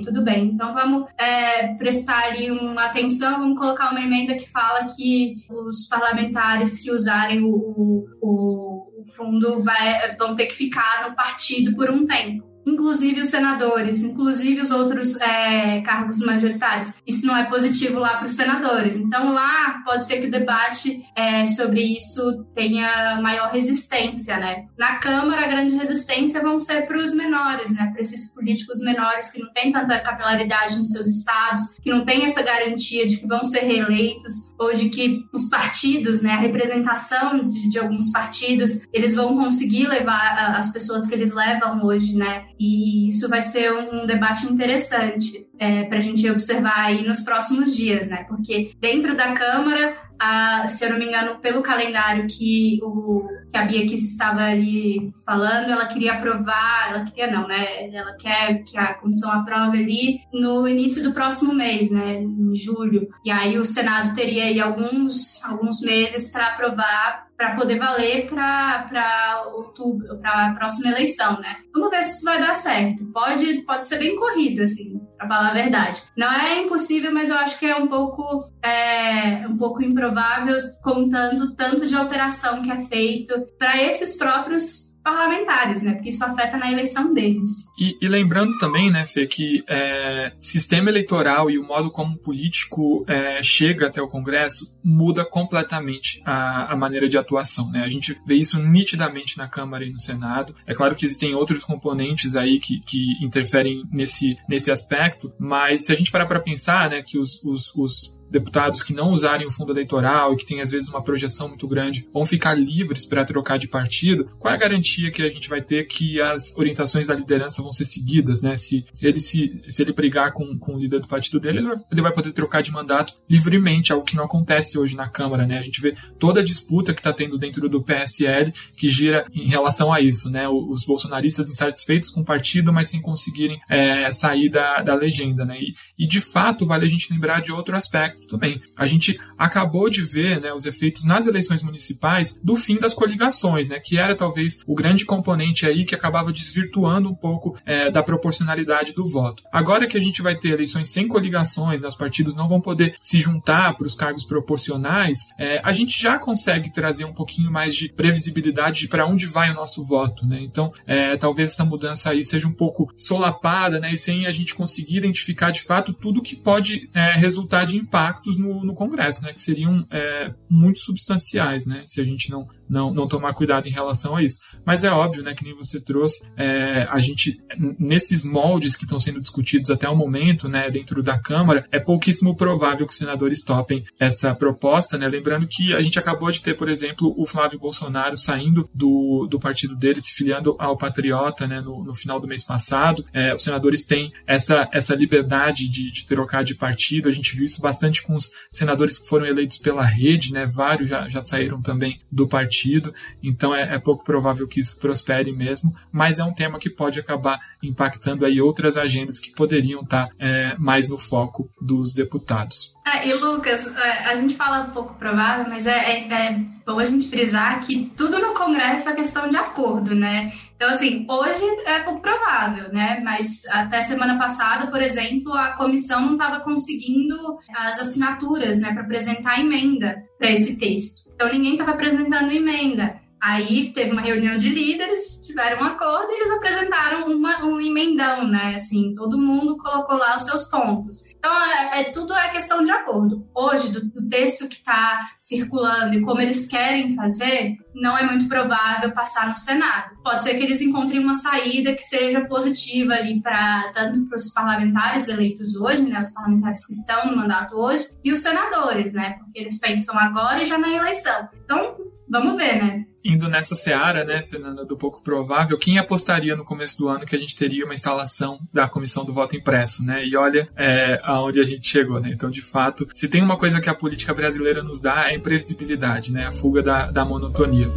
tudo bem, então vamos é, prestar ali uma atenção, vamos colocar uma emenda que fala que os parlamentares que usarem o, o, o fundo vai, vão ter que ficar no partido por um tempo inclusive os senadores, inclusive os outros é, cargos majoritários. Isso não é positivo lá para os senadores. Então lá pode ser que o debate é, sobre isso tenha maior resistência, né? Na Câmara a grande resistência vão ser para os menores, né? Para esses políticos menores que não têm tanta capilaridade nos seus estados, que não têm essa garantia de que vão ser reeleitos ou de que os partidos, né? A representação de, de alguns partidos, eles vão conseguir levar as pessoas que eles levam hoje, né? E isso vai ser um debate interessante é, para a gente observar aí nos próximos dias, né? Porque dentro da Câmara, a, se eu não me engano, pelo calendário que, o, que a Bia Kiss estava ali falando, ela queria aprovar, ela queria não, né? Ela quer que a comissão aprove ali no início do próximo mês, né? Em julho. E aí o Senado teria aí alguns, alguns meses para aprovar para poder valer para outubro, para a próxima eleição, né? Vamos ver se isso vai dar certo. Pode, pode ser bem corrido, assim, para falar a verdade. Não é impossível, mas eu acho que é um pouco, é, um pouco improvável, contando tanto de alteração que é feito para esses próprios parlamentares, né? Porque isso afeta na eleição deles. E, e lembrando também, né, Fê, que é, sistema eleitoral e o modo como o político é, chega até o Congresso muda completamente a, a, maneira de atuação, né? A gente vê isso nitidamente na Câmara e no Senado. É claro que existem outros componentes aí que, que interferem nesse, nesse aspecto, mas se a gente parar para pensar, né, que os, os, os deputados que não usarem o fundo eleitoral e que têm às vezes uma projeção muito grande vão ficar livres para trocar de partido, qual é a garantia que a gente vai ter que as orientações da liderança vão ser seguidas, né? Se ele se, se ele brigar com, com o líder do partido dele, ele vai poder trocar de mandato livremente, algo que não acontece hoje na Câmara, né? A gente vê toda a disputa que está tendo dentro do PSL que gira em relação a isso, né? Os bolsonaristas insatisfeitos com o partido, mas sem conseguirem é, sair da, da legenda, né? E, e de fato vale a gente lembrar de outro aspecto também. A gente acabou de ver né, os efeitos nas eleições municipais do fim das coligações, né, que era talvez o grande componente aí que acabava desvirtuando um pouco é, da proporcionalidade do voto. Agora que a gente vai ter eleições sem coligações, né, os partidos não vão poder se juntar para os cargos proporcionais, é, a gente já consegue trazer um pouquinho mais de previsibilidade de para onde vai o nosso voto. Né? Então, é, talvez essa mudança aí seja um pouco solapada né, e sem a gente conseguir identificar de fato tudo que pode é, resultar de impacto impactos no, no Congresso, né, que seriam é, muito substanciais, né, se a gente não, não, não tomar cuidado em relação a isso. Mas é óbvio, né, que nem você trouxe, é, a gente, nesses moldes que estão sendo discutidos até o momento, né, dentro da Câmara, é pouquíssimo provável que os senadores topem essa proposta, né, lembrando que a gente acabou de ter, por exemplo, o Flávio Bolsonaro saindo do, do partido dele, se filiando ao Patriota, né, no, no final do mês passado. É, os senadores têm essa, essa liberdade de, de trocar de partido, a gente viu isso bastante principalmente com os senadores que foram eleitos pela rede, né? Vários já, já saíram também do partido, então é, é pouco provável que isso prospere mesmo, mas é um tema que pode acabar impactando aí outras agendas que poderiam estar é, mais no foco dos deputados. É, e Lucas, é, a gente fala pouco provável, mas é, é, é, bom a gente frisar que tudo no Congresso é questão de acordo, né? Então, assim, hoje é pouco provável, né? Mas até semana passada, por exemplo, a comissão não estava conseguindo as assinaturas, né, para apresentar emenda para esse texto. Então, ninguém estava apresentando emenda. Aí teve uma reunião de líderes, tiveram um acordo e eles apresentaram uma, um emendão, né? Assim, todo mundo colocou lá os seus pontos. Então, é, é tudo é questão de acordo. Hoje, do, do texto que está circulando e como eles querem fazer, não é muito provável passar no Senado. Pode ser que eles encontrem uma saída que seja positiva ali para tanto para os parlamentares eleitos hoje, né? Os parlamentares que estão no mandato hoje, e os senadores, né? Porque eles pensam agora e já na eleição. Então, vamos ver, né? indo nessa seara, né, Fernanda, do pouco provável, quem apostaria no começo do ano que a gente teria uma instalação da comissão do voto impresso, né? E olha é, aonde a gente chegou, né? Então, de fato, se tem uma coisa que a política brasileira nos dá é a imprevisibilidade, né? A fuga da, da monotonia.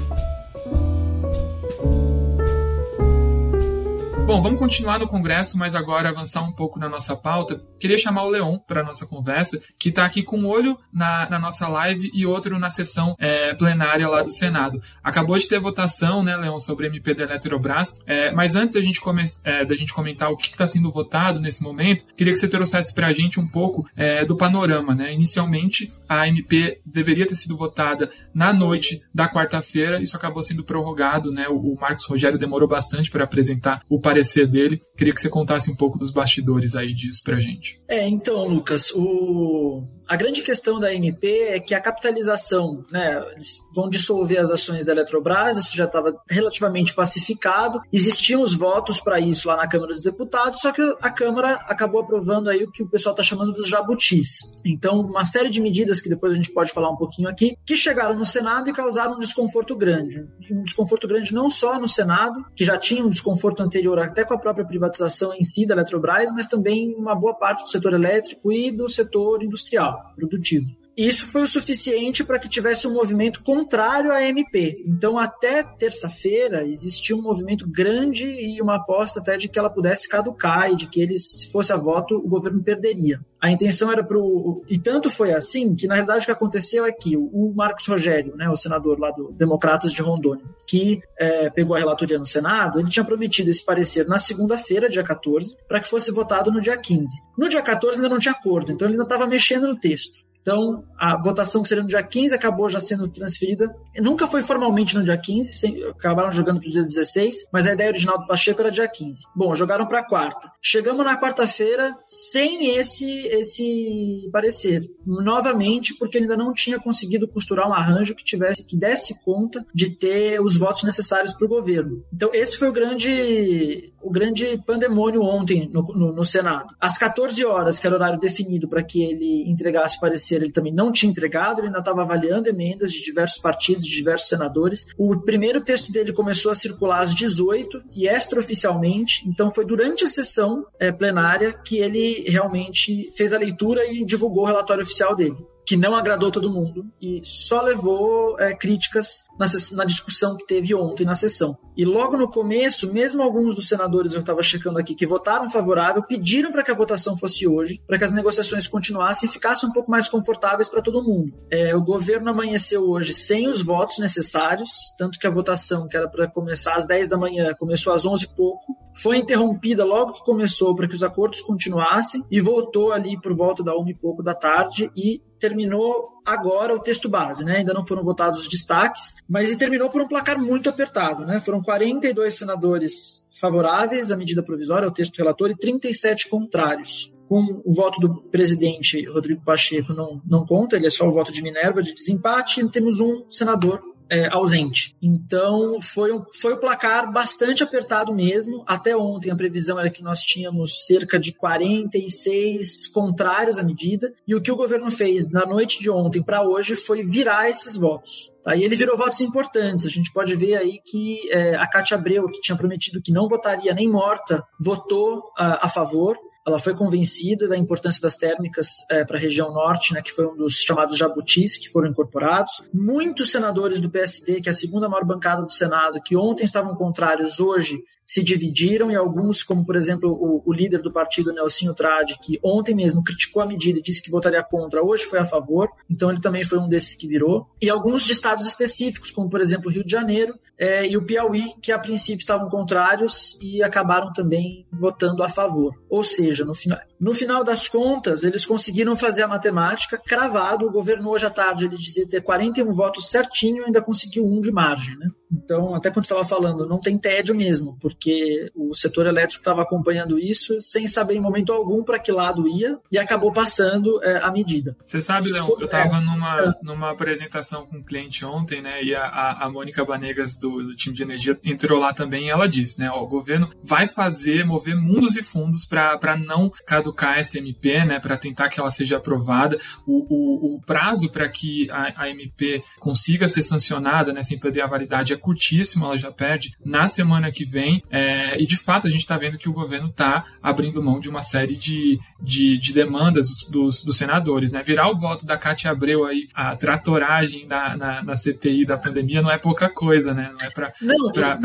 Bom, vamos continuar no Congresso, mas agora avançar um pouco na nossa pauta. Queria chamar o Leon para a nossa conversa, que está aqui com um olho na, na, nossa live e outro na sessão é, plenária lá do Senado. Acabou de ter votação, né, Leon, sobre MP da Eletrobras, é, mas antes da gente, come, é, da gente comentar o que está sendo votado nesse momento, queria que você trouxesse para a gente um pouco é, do panorama. Né? Inicialmente, a MP deveria ter sido votada na noite da quarta-feira, isso acabou sendo prorrogado, né? o, o Marcos Rogério demorou bastante para apresentar o parecer parecer dele. Queria que você contasse um pouco dos bastidores aí disso pra gente. É, então, Lucas, o a grande questão da MP é que a capitalização, né, eles vão dissolver as ações da Eletrobras, isso já estava relativamente pacificado, existiam os votos para isso lá na Câmara dos Deputados, só que a Câmara acabou aprovando aí o que o pessoal está chamando dos jabutis. Então, uma série de medidas que depois a gente pode falar um pouquinho aqui, que chegaram no Senado e causaram um desconforto grande. Um desconforto grande não só no Senado, que já tinha um desconforto anterior até com a própria privatização em si da Eletrobras, mas também uma boa parte do setor elétrico e do setor industrial produtivo. Isso foi o suficiente para que tivesse um movimento contrário à MP. Então, até terça-feira, existia um movimento grande e uma aposta até de que ela pudesse caducar e de que eles, se fosse a voto, o governo perderia. A intenção era para o. E tanto foi assim que, na realidade, o que aconteceu é que o Marcos Rogério, né, o senador lá do Democratas de Rondônia, que é, pegou a relatoria no Senado, ele tinha prometido esse parecer na segunda-feira, dia 14, para que fosse votado no dia 15. No dia 14 ainda não tinha acordo, então ele ainda estava mexendo no texto. Então, a votação que seria no dia 15 acabou já sendo transferida. Nunca foi formalmente no dia 15, acabaram jogando para o dia 16, mas a ideia original do Pacheco era dia 15. Bom, jogaram para quarta. Chegamos na quarta-feira sem esse esse parecer. Novamente, porque ainda não tinha conseguido costurar um arranjo que tivesse que desse conta de ter os votos necessários para o governo. Então, esse foi o grande o grande pandemônio ontem no, no, no Senado. Às 14 horas, que era o horário definido para que ele entregasse o parecer ele também não tinha entregado, ele ainda estava avaliando emendas de diversos partidos, de diversos senadores. O primeiro texto dele começou a circular às 18 e extraoficialmente, então foi durante a sessão é, plenária que ele realmente fez a leitura e divulgou o relatório oficial dele que não agradou todo mundo e só levou é, críticas na, na, discussão que teve ontem na sessão. E logo no começo, mesmo alguns dos senadores eu estava checando aqui que votaram favorável, pediram para que a votação fosse hoje, para que as negociações continuassem e ficassem um pouco mais confortáveis para todo mundo. É, o governo amanheceu hoje sem os votos necessários, tanto que a votação, que era para começar às 10 da manhã, começou às 11 e pouco, foi interrompida logo que começou para que os acordos continuassem e voltou ali por volta da uma e pouco da tarde e terminou agora o texto base, né? Ainda não foram votados os destaques, mas terminou por um placar muito apertado, né? Foram 42 senadores favoráveis à medida provisória, ao texto relator, e 37 contrários. Com o voto do presidente Rodrigo Pacheco não, não conta, ele é só o voto de Minerva de desempate, e temos um senador é, ausente. Então foi, um, foi o placar bastante apertado mesmo. Até ontem a previsão era que nós tínhamos cerca de 46 contrários à medida. E o que o governo fez na noite de ontem para hoje foi virar esses votos. Tá? E ele virou votos importantes. A gente pode ver aí que é, a Cátia Abreu, que tinha prometido que não votaria nem morta, votou uh, a favor. Ela foi convencida da importância das térmicas é, para a região norte, né, que foi um dos chamados jabutis que foram incorporados. Muitos senadores do PSD, que é a segunda maior bancada do Senado, que ontem estavam contrários, hoje se dividiram e alguns, como por exemplo o, o líder do partido, Nelsinho Trade, que ontem mesmo criticou a medida e disse que votaria contra, hoje foi a favor, então ele também foi um desses que virou. E alguns de estados específicos, como por exemplo o Rio de Janeiro é, e o Piauí, que a princípio estavam contrários e acabaram também votando a favor. Ou seja, no final, no final das contas, eles conseguiram fazer a matemática cravado. O governo hoje à tarde ele dizia ter 41 votos certinho e ainda conseguiu um de margem. Né? Então, até quando estava falando, não tem tédio mesmo, porque o setor elétrico estava acompanhando isso sem saber em momento algum para que lado ia e acabou passando é, a medida. Você sabe, Léo, eu estava numa, é. numa apresentação com um cliente ontem, né, e a, a Mônica Banegas do, do, time de energia entrou lá também e ela disse, né, ó, o governo vai fazer, mover mundos e fundos para não caducar essa MP, né, para tentar que ela seja aprovada. O, o, o prazo para que a, a MP consiga ser sancionada, né, sem perder a validade é curtíssimo, ela já perde na semana que vem. É, e de fato a gente está vendo que o governo está abrindo mão de uma série de, de, de demandas dos, dos, dos, senadores. Né? Virar o voto da Cátia Abreu aí, a tratoragem da, na, na CPI da pandemia não é pouca coisa, né? Não é para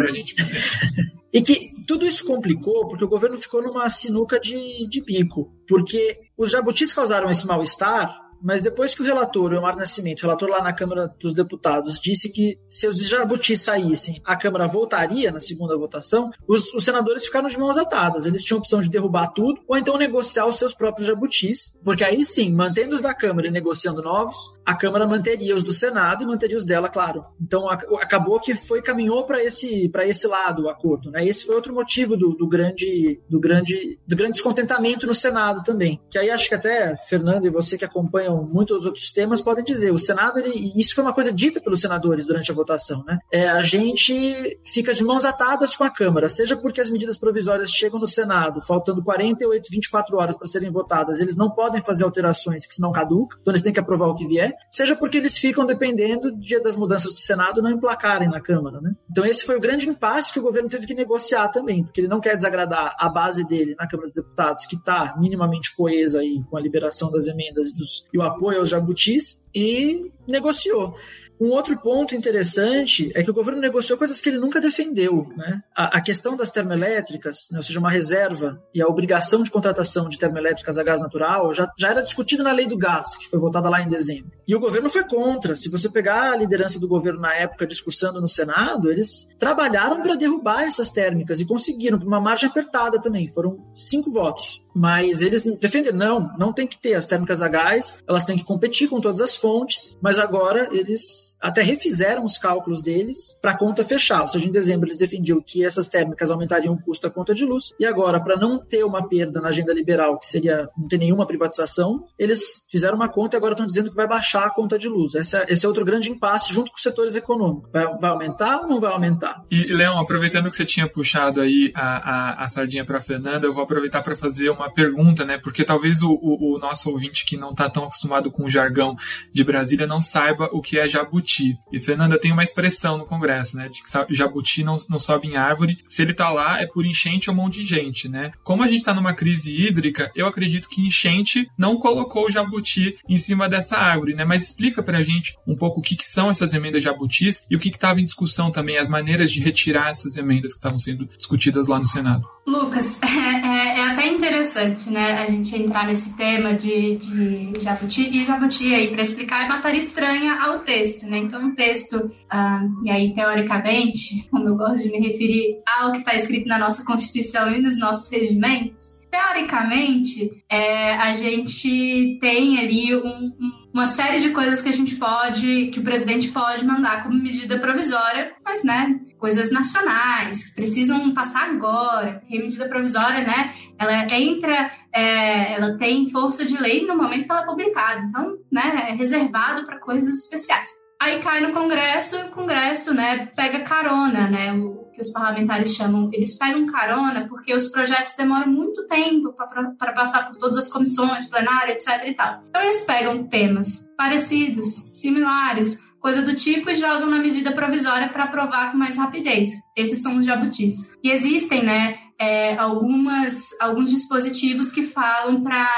a gente [LAUGHS] E que tudo isso complicou porque o governo ficou numa sinuca de, de bico. Porque os jabutis causaram esse mal-estar mas depois que o relator, o Omar Nascimento, o relator lá na Câmara dos Deputados, disse que se os jabutis saíssem, a Câmara voltaria na segunda votação, os, os, senadores ficaram de mãos atadas. Eles tinham a opção de derrubar tudo ou então negociar os seus próprios jabutis, porque aí sim, mantendo os da Câmara e negociando novos, a Câmara manteria os do Senado e manteria os dela, claro. Então a, acabou que foi caminhou para esse para esse lado o acordo, né? Esse foi outro motivo do, do grande do grande do grande descontentamento no Senado também. Que aí acho que até Fernando e você que acompanha acompanham muitos outros temas podem dizer. O Senado, ele, isso foi uma coisa dita pelos senadores durante a votação, né? É, a gente fica de mãos atadas com a Câmara, seja porque as medidas provisórias chegam no Senado, faltando 48, 24 horas para serem votadas, eles não podem fazer alterações que senão caduca, então eles têm que aprovar o que vier, seja porque eles ficam dependendo do dia das mudanças do Senado não emplacarem na Câmara, né? Então esse foi o grande impasse que o governo teve que negociar também, porque ele não quer desagradar a base dele na Câmara dos Deputados, que está minimamente coesa aí com a liberação das emendas e, dos, e o apoio aos jabutis e negociou. Um outro ponto interessante é que o governo negociou coisas que ele nunca defendeu. Né? A, a questão das termoelétricas, né, ou seja, uma reserva e a obrigação de contratação de termoelétricas a gás natural, já, já era discutida na lei do gás, que foi votada lá em dezembro. E o governo foi contra. Se você pegar a liderança do governo na época discursando no Senado, eles trabalharam para derrubar essas térmicas e conseguiram, por uma margem apertada também. Foram cinco votos. Mas eles defenderam, não, não tem que ter as térmicas a gás, elas têm que competir com todas as fontes, mas agora eles até refizeram os cálculos deles para a conta fechar. Ou seja, em dezembro eles defendiam que essas térmicas aumentariam o custo da conta de luz, e agora, para não ter uma perda na agenda liberal, que seria não ter nenhuma privatização, eles fizeram uma conta e agora estão dizendo que vai baixar a conta de luz. Esse é, esse é outro grande impasse junto com os setores econômicos. Vai, vai aumentar ou não vai aumentar? E, Leão, aproveitando que você tinha puxado aí a, a, a sardinha para Fernanda, eu vou aproveitar para fazer uma pergunta, né? Porque talvez o, o, o nosso ouvinte que não está tão acostumado com o jargão de Brasília não saiba o que é jabuti. E Fernanda tem uma expressão no Congresso, né? De que jabuti não, não sobe em árvore. Se ele tá lá, é por enchente ou monte de gente, né? Como a gente tá numa crise hídrica, eu acredito que enchente não colocou o jabuti em cima dessa árvore, né? Mas explica pra gente um pouco o que, que são essas emendas jabutis e o que estava em discussão também, as maneiras de retirar essas emendas que estavam sendo discutidas lá no Senado. Lucas, [LAUGHS] é, é, é, até interessante, né, a gente entrar nesse tema de, de jabuti e jabuti aí para explicar é matéria estranha ao texto, né? Então, um texto, ah, e aí teoricamente, como eu gosto de me referir ao que está escrito na nossa Constituição e nos nossos regimentos, teoricamente, é, a gente tem ali um, um, uma série de coisas que a gente pode, que o presidente pode mandar como medida provisória, mas, né, coisas nacionais, que precisam passar agora, porque a medida provisória, né, ela entra, é, ela tem força de lei no momento que ela é publicada, então, né, é reservado para coisas especiais. Aí cai no Congresso e o Congresso, né, pega carona, né, o que os parlamentares chamam, eles pegam carona porque os projetos demoram muito tempo para passar por todas as comissões, plenária, etc e tal. Então eles pegam temas parecidos, similares, coisa do tipo, e jogam na medida provisória para aprovar com mais rapidez. Esses são os jabutis. E existem, né, é, algumas, alguns dispositivos que falam para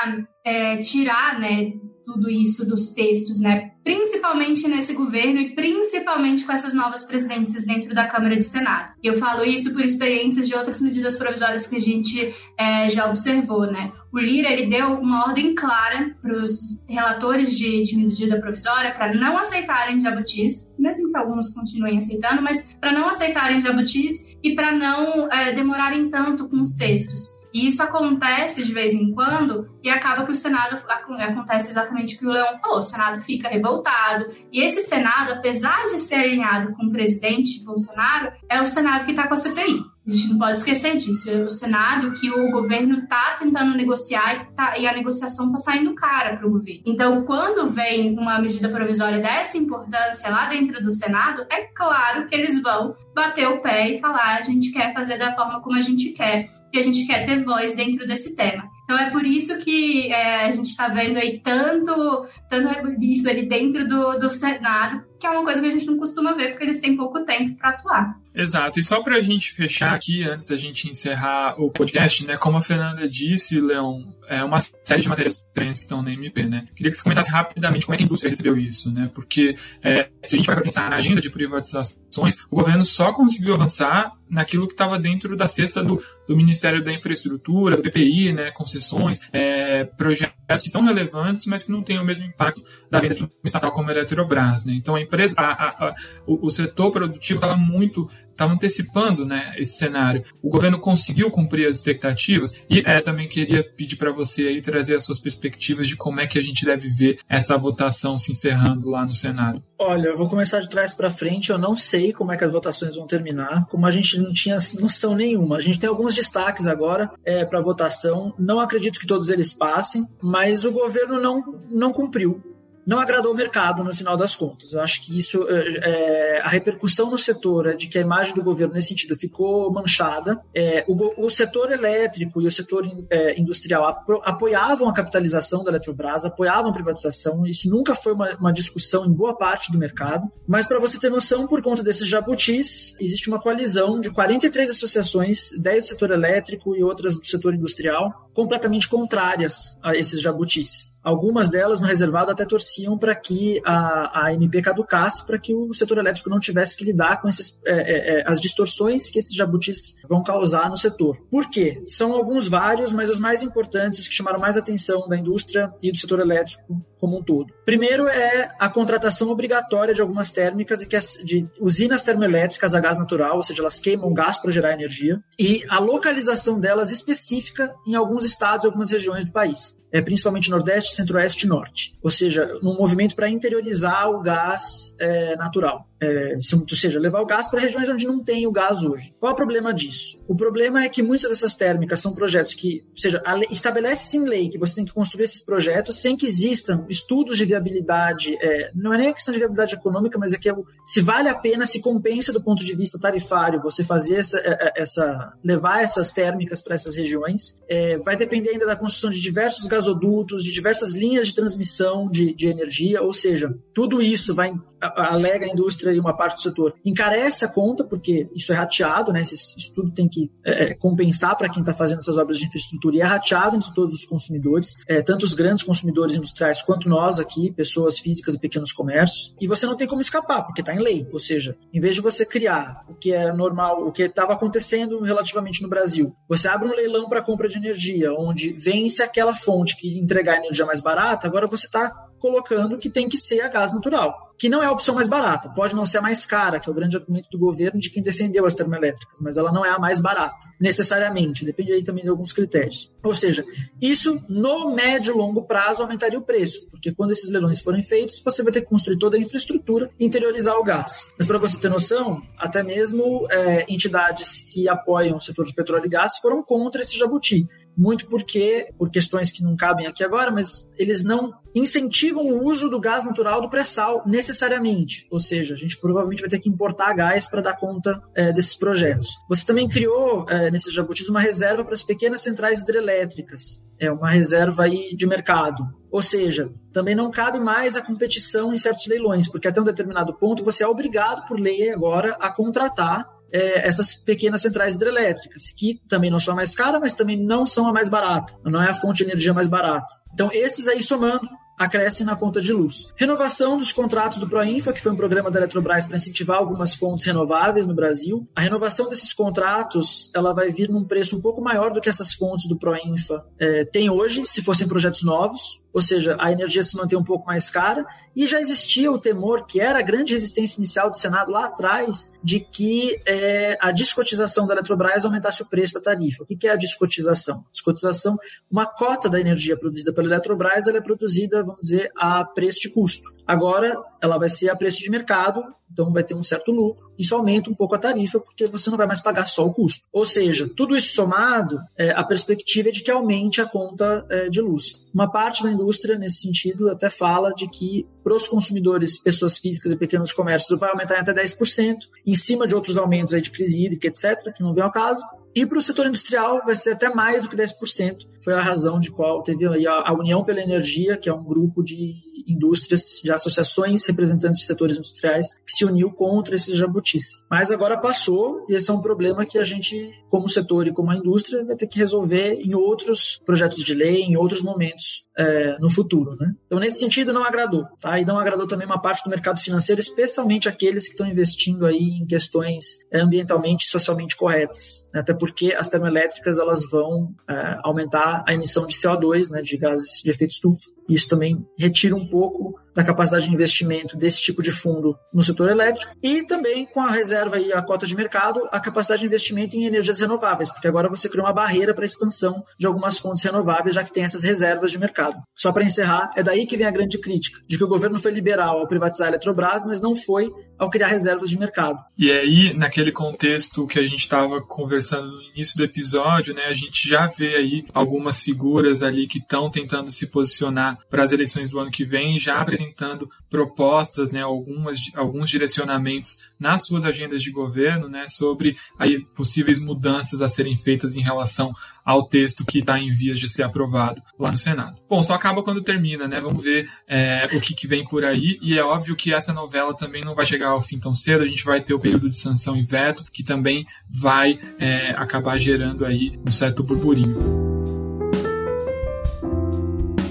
é, tirar né, tudo isso dos textos, né? Principalmente nesse governo e principalmente com essas novas presidências dentro da Câmara e do Senado. Eu falo isso por experiências de outras medidas provisórias que a gente é, já observou, né? O Lira ele deu uma ordem clara para os relatores de, de medida provisória para não aceitarem jabutis, mesmo que alguns continuem aceitando, mas para não aceitarem jabutis e para não é, demorarem tanto com os textos. E isso acontece de vez em quando e acaba que o Senado acontece exatamente o que o Leão falou, o Senado fica revoltado. E esse Senado, apesar de ser alinhado com o presidente Bolsonaro, é o Senado que está com a CPI. A gente não pode esquecer disso. É o Senado que o governo está tentando negociar e, tá, e, a negociação está saindo cara para o governo. Então, quando vem uma medida provisória dessa importância lá dentro do Senado, é claro que eles vão bater o pé e falar: a gente quer fazer da forma como a gente quer, e a gente quer ter voz dentro desse tema. Então é por isso que é, a gente está vendo aí tanto, tanto rebuliço ali dentro do, do Senado, que é uma coisa que a gente não costuma ver, porque eles têm pouco tempo para atuar. Exato. E só para a gente fechar aqui, antes da gente encerrar o podcast, né? Como a Fernanda disse, Leão, é uma série de matérias estranhas que estão na MP, né? Queria que você comentasse rapidamente como é que a indústria recebeu isso, né? Porque é, se a gente vai pensar na agenda de privatizações, o governo só conseguiu avançar naquilo que estava dentro da cesta do, do, Ministério da Infraestrutura, do PPI, né, concessões, é, projetos que são relevantes, mas que não têm o mesmo impacto da venda de uma estatal como a Eletrobras. Né? Então a empresa, a, a, a, o, o, setor produtivo estava muito, estava antecipando né, esse cenário. O governo conseguiu cumprir as expectativas e é, também queria pedir para você aí trazer as suas perspectivas de como é que a gente deve ver essa votação se encerrando lá no Senado. Olha, eu vou começar de trás para frente. Eu não sei como é que as votações vão terminar. Como a gente não tinha noção nenhuma. A gente tem alguns destaques agora é, para votação. Não acredito que todos eles passem, mas o governo não, não cumpriu não agradou o mercado no final das contas. Eu acho que isso, é, a repercussão no setor é de que a imagem do governo nesse sentido ficou manchada. É, o, o, setor elétrico e o setor é, industrial apo, apoiavam a capitalização da Eletrobras, apoiavam a privatização. Isso nunca foi uma, uma discussão em boa parte do mercado. Mas para você ter noção, por conta desses jabutis, existe uma coalizão de 43 associações, 10 do setor elétrico e outras do setor industrial, completamente contrárias a esses jabutis. Algumas delas no reservado até torciam para que a, a MP caducasse, para que o setor elétrico não tivesse que lidar com esses, é, é, é, as distorções que esses jabutis vão causar no setor. Por quê? São alguns vários, mas os mais importantes, os que chamaram mais atenção da indústria e do setor elétrico como um todo. Primeiro é a contratação obrigatória de algumas térmicas e que as, de usinas termoelétricas a gás natural, ou seja, elas queimam gás para gerar energia, e a localização delas específica em alguns estados e algumas regiões do país é, principalmente Nordeste, Centro-Oeste e Norte. Ou seja, num movimento para interiorizar o gás é, natural. É, ou seja, levar o gás para regiões onde não tem o gás hoje. Qual é o problema disso? O problema é que muitas dessas térmicas são projetos que, ou seja, estabelece-se em lei que você tem que construir esses projetos sem que existam estudos de viabilidade, é, não é nem a questão de viabilidade econômica, mas é que é se vale a pena, se compensa do ponto de vista tarifário você fazer essa, é, é, essa levar essas térmicas para essas regiões. É, vai depender ainda da construção de diversos gasodutos, de diversas linhas de transmissão de, de energia, ou seja, tudo isso vai alega a indústria uma parte do setor encarece a conta, porque isso é rateado, né? Esse estudo tem que é, é compensar para quem está fazendo essas obras de infraestrutura e é rateado entre todos os consumidores, é, tanto os grandes consumidores industriais quanto nós aqui, pessoas físicas e pequenos comércios. E você não tem como escapar, porque está em lei. Ou seja, em vez de você criar o que é normal, o que estava acontecendo relativamente no Brasil, você abre um leilão para compra de energia, onde vence aquela fonte que entregar energia mais barata, agora você está colocando que tem que ser a gás natural que não é a opção mais barata. Pode não ser a mais cara, que é o grande argumento do governo de quem defendeu as termoelétricas, mas ela não é a mais barata, necessariamente. Depende aí também de alguns critérios. Ou seja, isso no médio e longo prazo aumentaria o preço, porque quando esses leilões forem feitos, você vai ter que construir toda a infraestrutura e interiorizar o gás. Mas para você ter noção, até mesmo é, entidades que apoiam o setor de petróleo e gás foram contra esse jabuti muito porque, por questões que não cabem aqui agora, mas eles não incentivam o uso do gás natural do pré-sal necessariamente. Ou seja, a gente provavelmente vai ter que importar gás para dar conta é, desses projetos. Você também criou, é, nesses jabutis, uma reserva para as pequenas centrais hidrelétricas. É uma reserva aí de mercado. Ou seja, também não cabe mais a competição em certos leilões, porque até um determinado ponto você é obrigado por lei agora a contratar é, essas pequenas centrais hidrelétricas, que também não são a mais cara, mas também não são a mais barata. Não é a fonte de energia mais barata. Então, esses aí somando acrescem na conta de luz. Renovação dos contratos do Proinfa, que foi um programa da Eletrobras para incentivar algumas fontes renováveis no Brasil. A renovação desses contratos ela vai vir num preço um pouco maior do que essas fontes do Proinfa é, têm hoje, se fossem projetos novos ou seja, a energia se mantém um pouco mais cara, e já existia o temor, que era a grande resistência inicial do Senado lá atrás, de que é, a descotização da Eletrobras aumentasse o preço da tarifa. O que é a descotização? Descotização, uma cota da energia produzida pela Eletrobras, ela é produzida, vamos dizer, a preço de custo. Agora, ela vai ser a preço de mercado, então vai ter um certo lucro. Isso aumenta um pouco a tarifa, porque você não vai mais pagar só o custo. Ou seja, tudo isso somado, é, a perspectiva é de que aumente a conta é, de luz. Uma parte da indústria, nesse sentido, até fala de que para os consumidores, pessoas físicas e pequenos comércios, vai aumentar em até 10%, em cima de outros aumentos aí de crise hídrica, etc., que não vem ao caso. E para o setor industrial vai ser até mais do que 10%. Foi a razão de qual teve a União pela Energia, que é um grupo de indústrias, de associações representantes de setores industriais, que se uniu contra esse jabutis. Mas agora passou e esse é um problema que a gente, como setor e como a indústria, vai ter que resolver em outros projetos de lei, em outros momentos é, no futuro. Né? Então, nesse sentido, não agradou. Tá? E não agradou também uma parte do mercado financeiro, especialmente aqueles que estão investindo aí em questões é, ambientalmente e socialmente corretas. Né? Até porque as termoelétricas elas vão é, aumentar a emissão de CO2, né, de gases de efeito estufa. Isso também retira um pouco da capacidade de investimento desse tipo de fundo no setor elétrico e também com a reserva e a cota de mercado, a capacidade de investimento em energias renováveis, porque agora você cria uma barreira para a expansão de algumas fontes renováveis, já que tem essas reservas de mercado. Só para encerrar, é daí que vem a grande crítica, de que o governo foi liberal ao privatizar a Eletrobras, mas não foi ao criar reservas de mercado. E aí, naquele contexto que a gente estava conversando no início do episódio, né, a gente já vê aí algumas figuras ali que estão tentando se posicionar para as eleições do ano que vem, já apresentando propostas, né, algumas, alguns direcionamentos nas suas agendas de governo, né, sobre aí possíveis mudanças a serem feitas em relação ao texto que está em vias de ser aprovado lá no Senado. Bom, só acaba quando termina, né? Vamos ver é, o que, que, vem por aí. E é óbvio que essa novela também não vai chegar ao fim tão cedo. A gente vai ter o período de sanção e veto, que também vai é, acabar gerando aí um certo burburinho.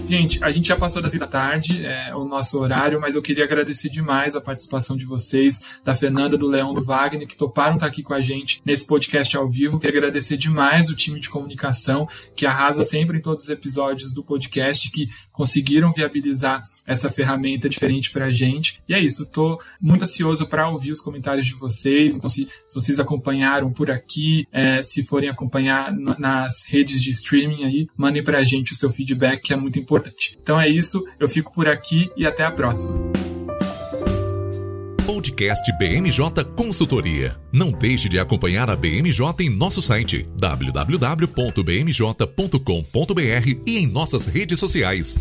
Gente, a gente já passou das da tarde, é, o nosso horário, mas eu queria agradecer demais a participação de vocês, da Fernanda, do Leão, do Wagner, que toparam estar aqui com a gente nesse podcast ao vivo. Queria agradecer demais o time de comunicação, que arrasa sempre em todos os episódios do podcast, que conseguiram viabilizar essa ferramenta diferente para a gente. E é isso, estou muito ansioso para ouvir os comentários de vocês. Então, se, se vocês acompanharam por aqui, é, se forem acompanhar nas redes de streaming aí, mandem para a gente o seu feedback, que é muito importante. Então é isso, eu fico por aqui e até a próxima. Podcast BMJ Consultoria. Não deixe de acompanhar a BMJ em nosso site www.bmj.com.br e em nossas redes sociais.